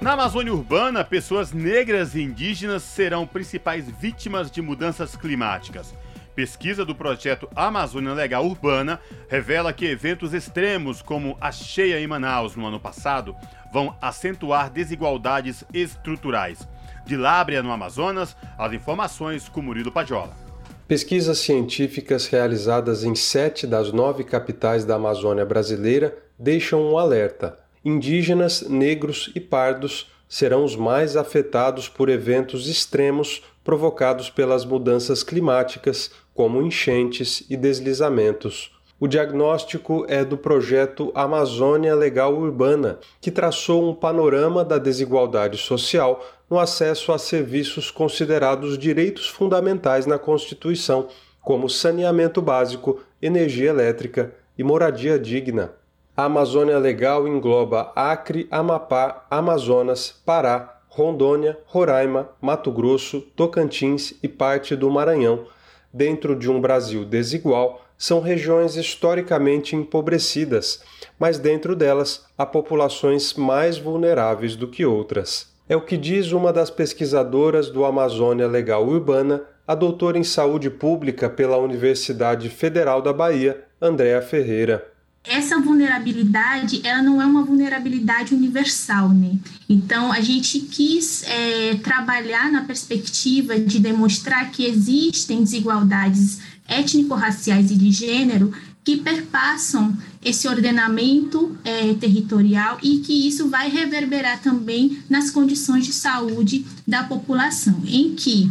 Na Amazônia Urbana, pessoas negras e indígenas serão principais vítimas de mudanças climáticas. Pesquisa do projeto Amazônia Legal Urbana revela que eventos extremos, como a cheia em Manaus no ano passado, vão acentuar desigualdades estruturais. De Lábrea, no Amazonas, as informações com Murilo Pajola. Pesquisas científicas realizadas em sete das nove capitais da Amazônia brasileira deixam um alerta: indígenas, negros e pardos serão os mais afetados por eventos extremos provocados pelas mudanças climáticas, como enchentes e deslizamentos. O diagnóstico é do projeto Amazônia Legal Urbana, que traçou um panorama da desigualdade social no acesso a serviços considerados direitos fundamentais na Constituição, como saneamento básico, energia elétrica e moradia digna. A Amazônia Legal engloba Acre, Amapá, Amazonas, Pará, Rondônia, Roraima, Mato Grosso, Tocantins e parte do Maranhão. Dentro de um Brasil desigual, são regiões historicamente empobrecidas, mas dentro delas há populações mais vulneráveis do que outras. É o que diz uma das pesquisadoras do Amazônia Legal Urbana, a doutora em saúde pública pela Universidade Federal da Bahia, Andréa Ferreira essa vulnerabilidade ela não é uma vulnerabilidade universal, né? Então a gente quis é, trabalhar na perspectiva de demonstrar que existem desigualdades étnico-raciais e de gênero que perpassam esse ordenamento é, territorial e que isso vai reverberar também nas condições de saúde da população, em que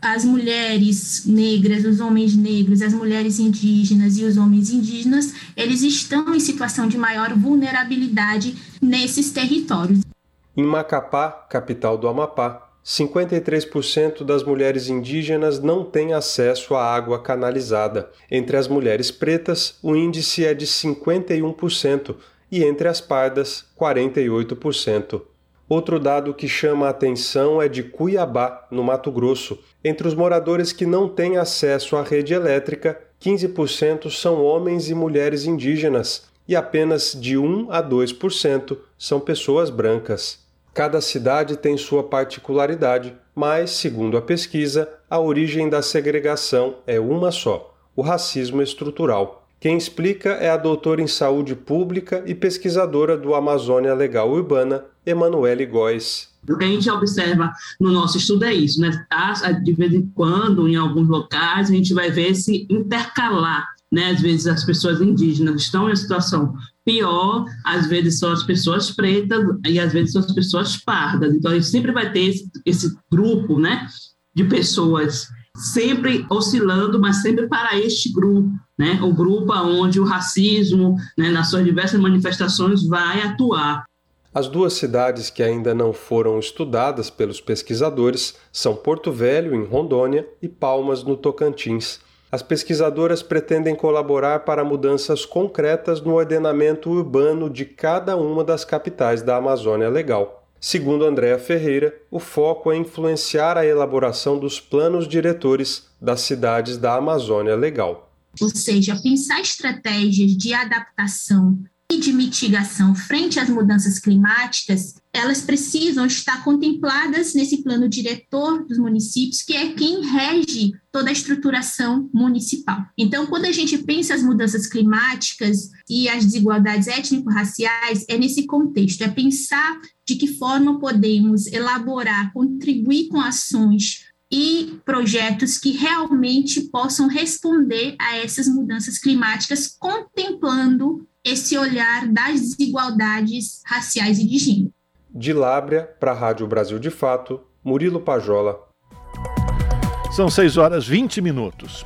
as mulheres negras, os homens negros, as mulheres indígenas e os homens indígenas, eles estão em situação de maior vulnerabilidade nesses territórios. Em Macapá, capital do Amapá, 53% das mulheres indígenas não têm acesso à água canalizada. Entre as mulheres pretas, o índice é de 51% e entre as pardas, 48%. Outro dado que chama a atenção é de Cuiabá, no Mato Grosso. Entre os moradores que não têm acesso à rede elétrica, 15% são homens e mulheres indígenas e apenas de 1 a 2% são pessoas brancas. Cada cidade tem sua particularidade, mas, segundo a pesquisa, a origem da segregação é uma só: o racismo estrutural. Quem explica é a doutora em saúde pública e pesquisadora do Amazônia Legal Urbana, Emanuele Góes. O que a gente observa no nosso estudo é isso, né? De vez em quando, em alguns locais, a gente vai ver se intercalar né? Às vezes as pessoas indígenas estão em situação pior, às vezes são as pessoas pretas e às vezes são as pessoas pardas. Então a gente sempre vai ter esse, esse grupo, né, de pessoas sempre oscilando, mas sempre para este grupo, né? O grupo onde o racismo, né, nas suas diversas manifestações vai atuar. As duas cidades que ainda não foram estudadas pelos pesquisadores são Porto Velho, em Rondônia, e Palmas, no Tocantins. As pesquisadoras pretendem colaborar para mudanças concretas no ordenamento urbano de cada uma das capitais da Amazônia Legal. Segundo Andréa Ferreira, o foco é influenciar a elaboração dos planos diretores das cidades da Amazônia Legal. Ou seja, pensar estratégias de adaptação e de mitigação frente às mudanças climáticas, elas precisam estar contempladas nesse plano diretor dos municípios, que é quem rege toda a estruturação municipal. Então, quando a gente pensa as mudanças climáticas e as desigualdades étnico-raciais, é nesse contexto, é pensar de que forma podemos elaborar, contribuir com ações e projetos que realmente possam responder a essas mudanças climáticas, contemplando esse olhar das desigualdades raciais e de gênero. De Lábrea para a Rádio Brasil de Fato, Murilo Pajola. São 6 horas 20 minutos.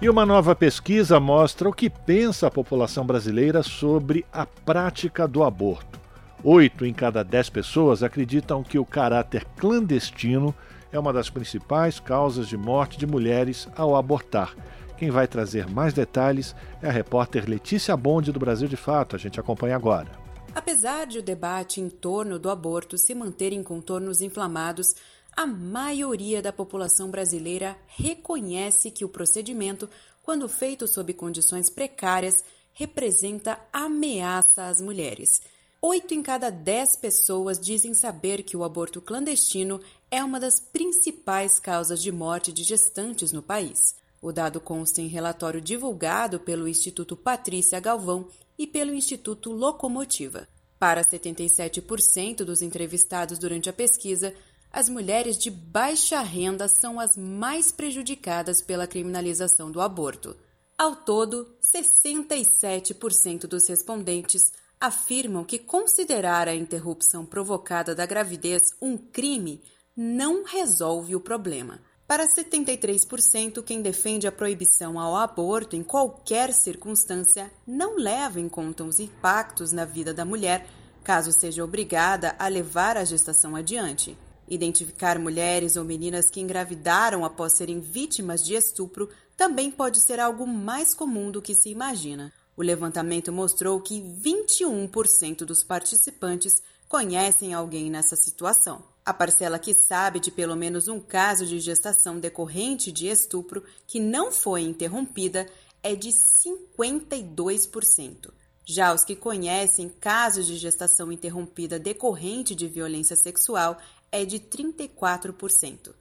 E uma nova pesquisa mostra o que pensa a população brasileira sobre a prática do aborto. Oito em cada dez pessoas acreditam que o caráter clandestino é uma das principais causas de morte de mulheres ao abortar. Quem vai trazer mais detalhes é a repórter Letícia Bonde do Brasil de Fato. A gente acompanha agora. Apesar de o debate em torno do aborto se manter em contornos inflamados, a maioria da população brasileira reconhece que o procedimento, quando feito sob condições precárias, representa ameaça às mulheres. Oito em cada dez pessoas dizem saber que o aborto clandestino é uma das principais causas de morte de gestantes no país. O dado consta em relatório divulgado pelo Instituto Patrícia Galvão e pelo Instituto Locomotiva. Para 77% dos entrevistados durante a pesquisa, as mulheres de baixa renda são as mais prejudicadas pela criminalização do aborto. Ao todo, 67% dos respondentes afirmam que considerar a interrupção provocada da gravidez um crime não resolve o problema. Para 73%, quem defende a proibição ao aborto em qualquer circunstância não leva em conta os impactos na vida da mulher caso seja obrigada a levar a gestação adiante. Identificar mulheres ou meninas que engravidaram após serem vítimas de estupro também pode ser algo mais comum do que se imagina. O levantamento mostrou que 21% dos participantes conhecem alguém nessa situação. A parcela que sabe de pelo menos um caso de gestação decorrente de estupro que não foi interrompida é de 52%. Já os que conhecem casos de gestação interrompida decorrente de violência sexual é de 34%.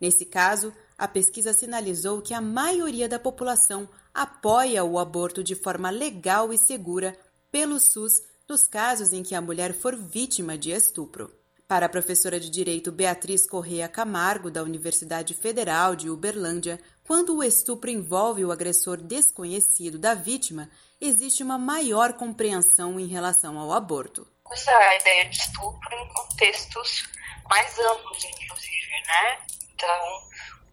Nesse caso, a pesquisa sinalizou que a maioria da população apoia o aborto de forma legal e segura pelo SUS nos casos em que a mulher for vítima de estupro. Para a professora de Direito Beatriz Correia Camargo, da Universidade Federal de Uberlândia, quando o estupro envolve o agressor desconhecido da vítima, existe uma maior compreensão em relação ao aborto. Usa a ideia de estupro em contextos mais amplos, inclusive, né? Então,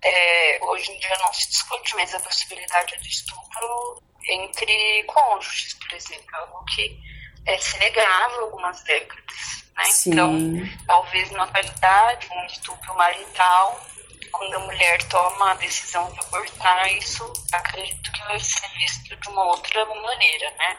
é, hoje em dia não se discute mais a possibilidade de estupro entre cônjuges, por exemplo, algo que é, se negava algumas décadas. Né? Então, talvez na atualidade, um estupro marital, quando a mulher toma a decisão de abortar, isso acredito que vai ser visto de uma outra maneira, né?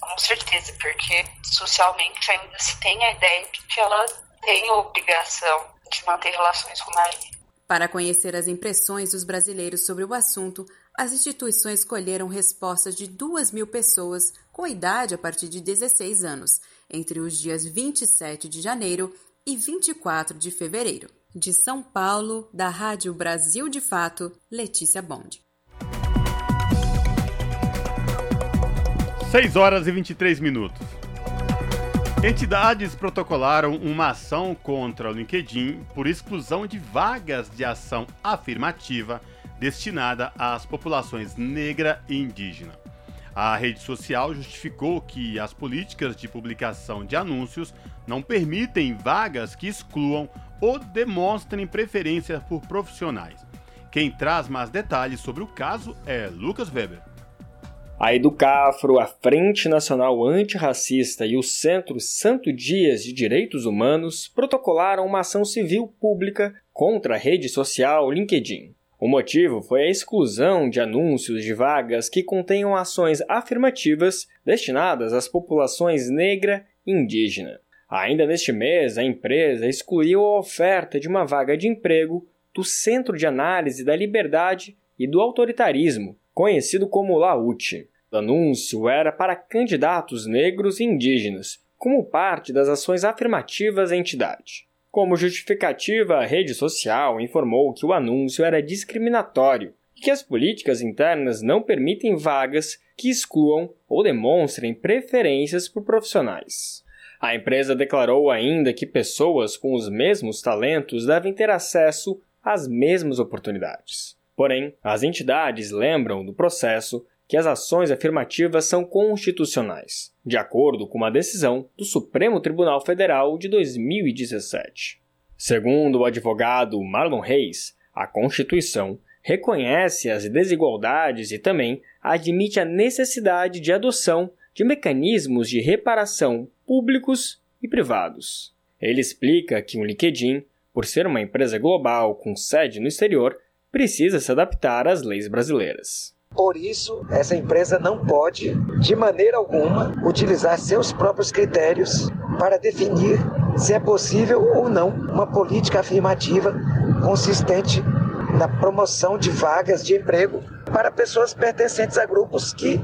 Com certeza, porque socialmente ainda se tem a ideia de que ela tem a obrigação de manter relações com o marido. Para conhecer as impressões dos brasileiros sobre o assunto, as instituições escolheram respostas de 2 mil pessoas com idade a partir de 16 anos, entre os dias 27 de janeiro e 24 de fevereiro. De São Paulo, da Rádio Brasil de Fato, Letícia Bond. 6 horas e 23 minutos. Entidades protocolaram uma ação contra o LinkedIn por exclusão de vagas de ação afirmativa destinada às populações negra e indígena. A rede social justificou que as políticas de publicação de anúncios não permitem vagas que excluam ou demonstrem preferência por profissionais. Quem traz mais detalhes sobre o caso é Lucas Weber. A Educafro, a Frente Nacional Antirracista e o Centro Santo Dias de Direitos Humanos protocolaram uma ação civil pública contra a rede social LinkedIn. O motivo foi a exclusão de anúncios de vagas que contenham ações afirmativas destinadas às populações negra e indígena. Ainda neste mês, a empresa excluiu a oferta de uma vaga de emprego do Centro de Análise da Liberdade e do Autoritarismo, conhecido como LAUT. O anúncio era para candidatos negros e indígenas, como parte das ações afirmativas da entidade. Como justificativa, a rede social informou que o anúncio era discriminatório e que as políticas internas não permitem vagas que excluam ou demonstrem preferências por profissionais. A empresa declarou ainda que pessoas com os mesmos talentos devem ter acesso às mesmas oportunidades. Porém, as entidades lembram do processo que as ações afirmativas são constitucionais, de acordo com uma decisão do Supremo Tribunal Federal de 2017. Segundo o advogado Marlon Reis, a Constituição reconhece as desigualdades e também admite a necessidade de adoção de mecanismos de reparação públicos e privados. Ele explica que o LinkedIn, por ser uma empresa global com sede no exterior, precisa se adaptar às leis brasileiras. Por isso, essa empresa não pode, de maneira alguma, utilizar seus próprios critérios para definir se é possível ou não uma política afirmativa consistente na promoção de vagas de emprego para pessoas pertencentes a grupos que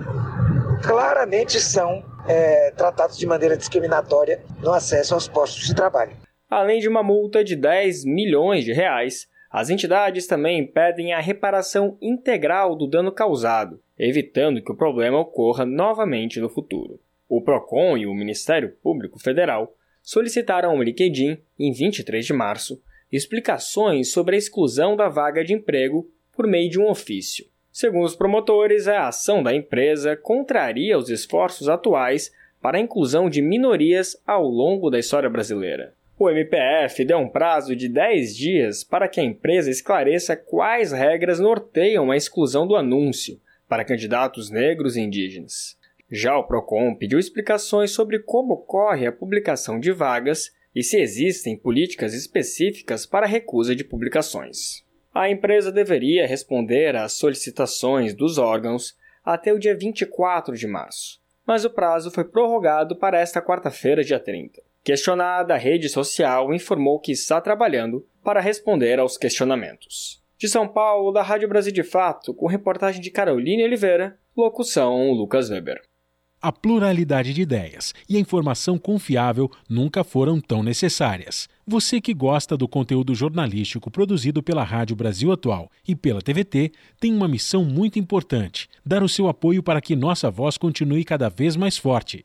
claramente são é, tratados de maneira discriminatória no acesso aos postos de trabalho. Além de uma multa de 10 milhões de reais, as entidades também pedem a reparação integral do dano causado, evitando que o problema ocorra novamente no futuro. O PROCON e o Ministério Público Federal solicitaram ao LinkedIn, em 23 de março, explicações sobre a exclusão da vaga de emprego por meio de um ofício. Segundo os promotores, a ação da empresa contraria os esforços atuais para a inclusão de minorias ao longo da história brasileira. O MPF deu um prazo de 10 dias para que a empresa esclareça quais regras norteiam a exclusão do anúncio para candidatos negros e indígenas. Já o Procon pediu explicações sobre como ocorre a publicação de vagas e se existem políticas específicas para recusa de publicações. A empresa deveria responder às solicitações dos órgãos até o dia 24 de março, mas o prazo foi prorrogado para esta quarta-feira, dia 30. Questionada, a rede social informou que está trabalhando para responder aos questionamentos. De São Paulo, da Rádio Brasil de Fato, com reportagem de Caroline Oliveira, locução Lucas Weber. A pluralidade de ideias e a informação confiável nunca foram tão necessárias. Você que gosta do conteúdo jornalístico produzido pela Rádio Brasil Atual e pela TVT tem uma missão muito importante: dar o seu apoio para que nossa voz continue cada vez mais forte.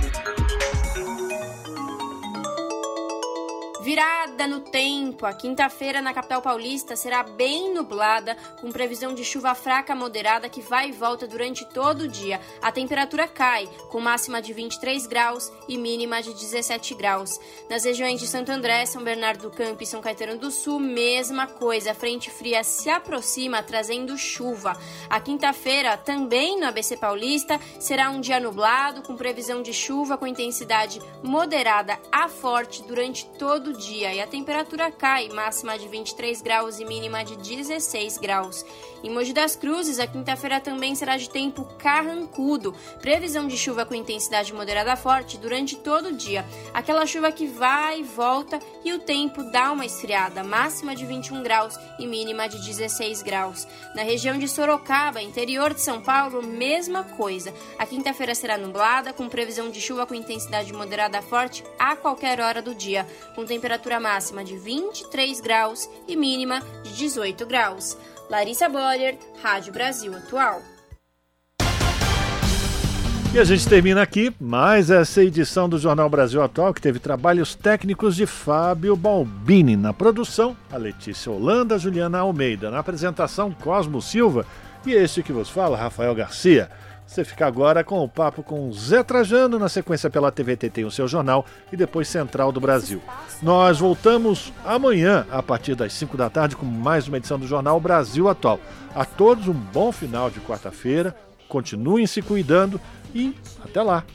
Virada no tempo, a quinta-feira na capital paulista será bem nublada, com previsão de chuva fraca moderada que vai e volta durante todo o dia. A temperatura cai, com máxima de 23 graus e mínima de 17 graus. Nas regiões de Santo André, São Bernardo do Campo e São Caetano do Sul, mesma coisa. A frente fria se aproxima, trazendo chuva. A quinta-feira, também no ABC Paulista, será um dia nublado, com previsão de chuva com intensidade moderada a forte durante todo todo dia e a temperatura cai, máxima de 23 graus e mínima de 16 graus. Em Mogi das Cruzes, a quinta-feira também será de tempo carrancudo. Previsão de chuva com intensidade moderada forte durante todo o dia. Aquela chuva que vai e volta e o tempo dá uma esfriada, máxima de 21 graus e mínima de 16 graus. Na região de Sorocaba, interior de São Paulo, mesma coisa. A quinta-feira será nublada, com previsão de chuva com intensidade moderada forte a qualquer hora do dia, com temperatura máxima de 23 graus e mínima de 18 graus. Larissa Boyer, Rádio Brasil Atual. E a gente termina aqui mais essa edição do Jornal Brasil Atual, que teve trabalhos técnicos de Fábio Balbini. Na produção, a Letícia Holanda, Juliana Almeida. Na apresentação, Cosmo Silva. E este que vos fala, Rafael Garcia. Você fica agora com o papo com Zé Trajano, na sequência pela TVT tem o seu jornal e depois Central do Brasil. Nós voltamos amanhã, a partir das 5 da tarde, com mais uma edição do Jornal Brasil Atual. A todos um bom final de quarta-feira, continuem se cuidando e até lá!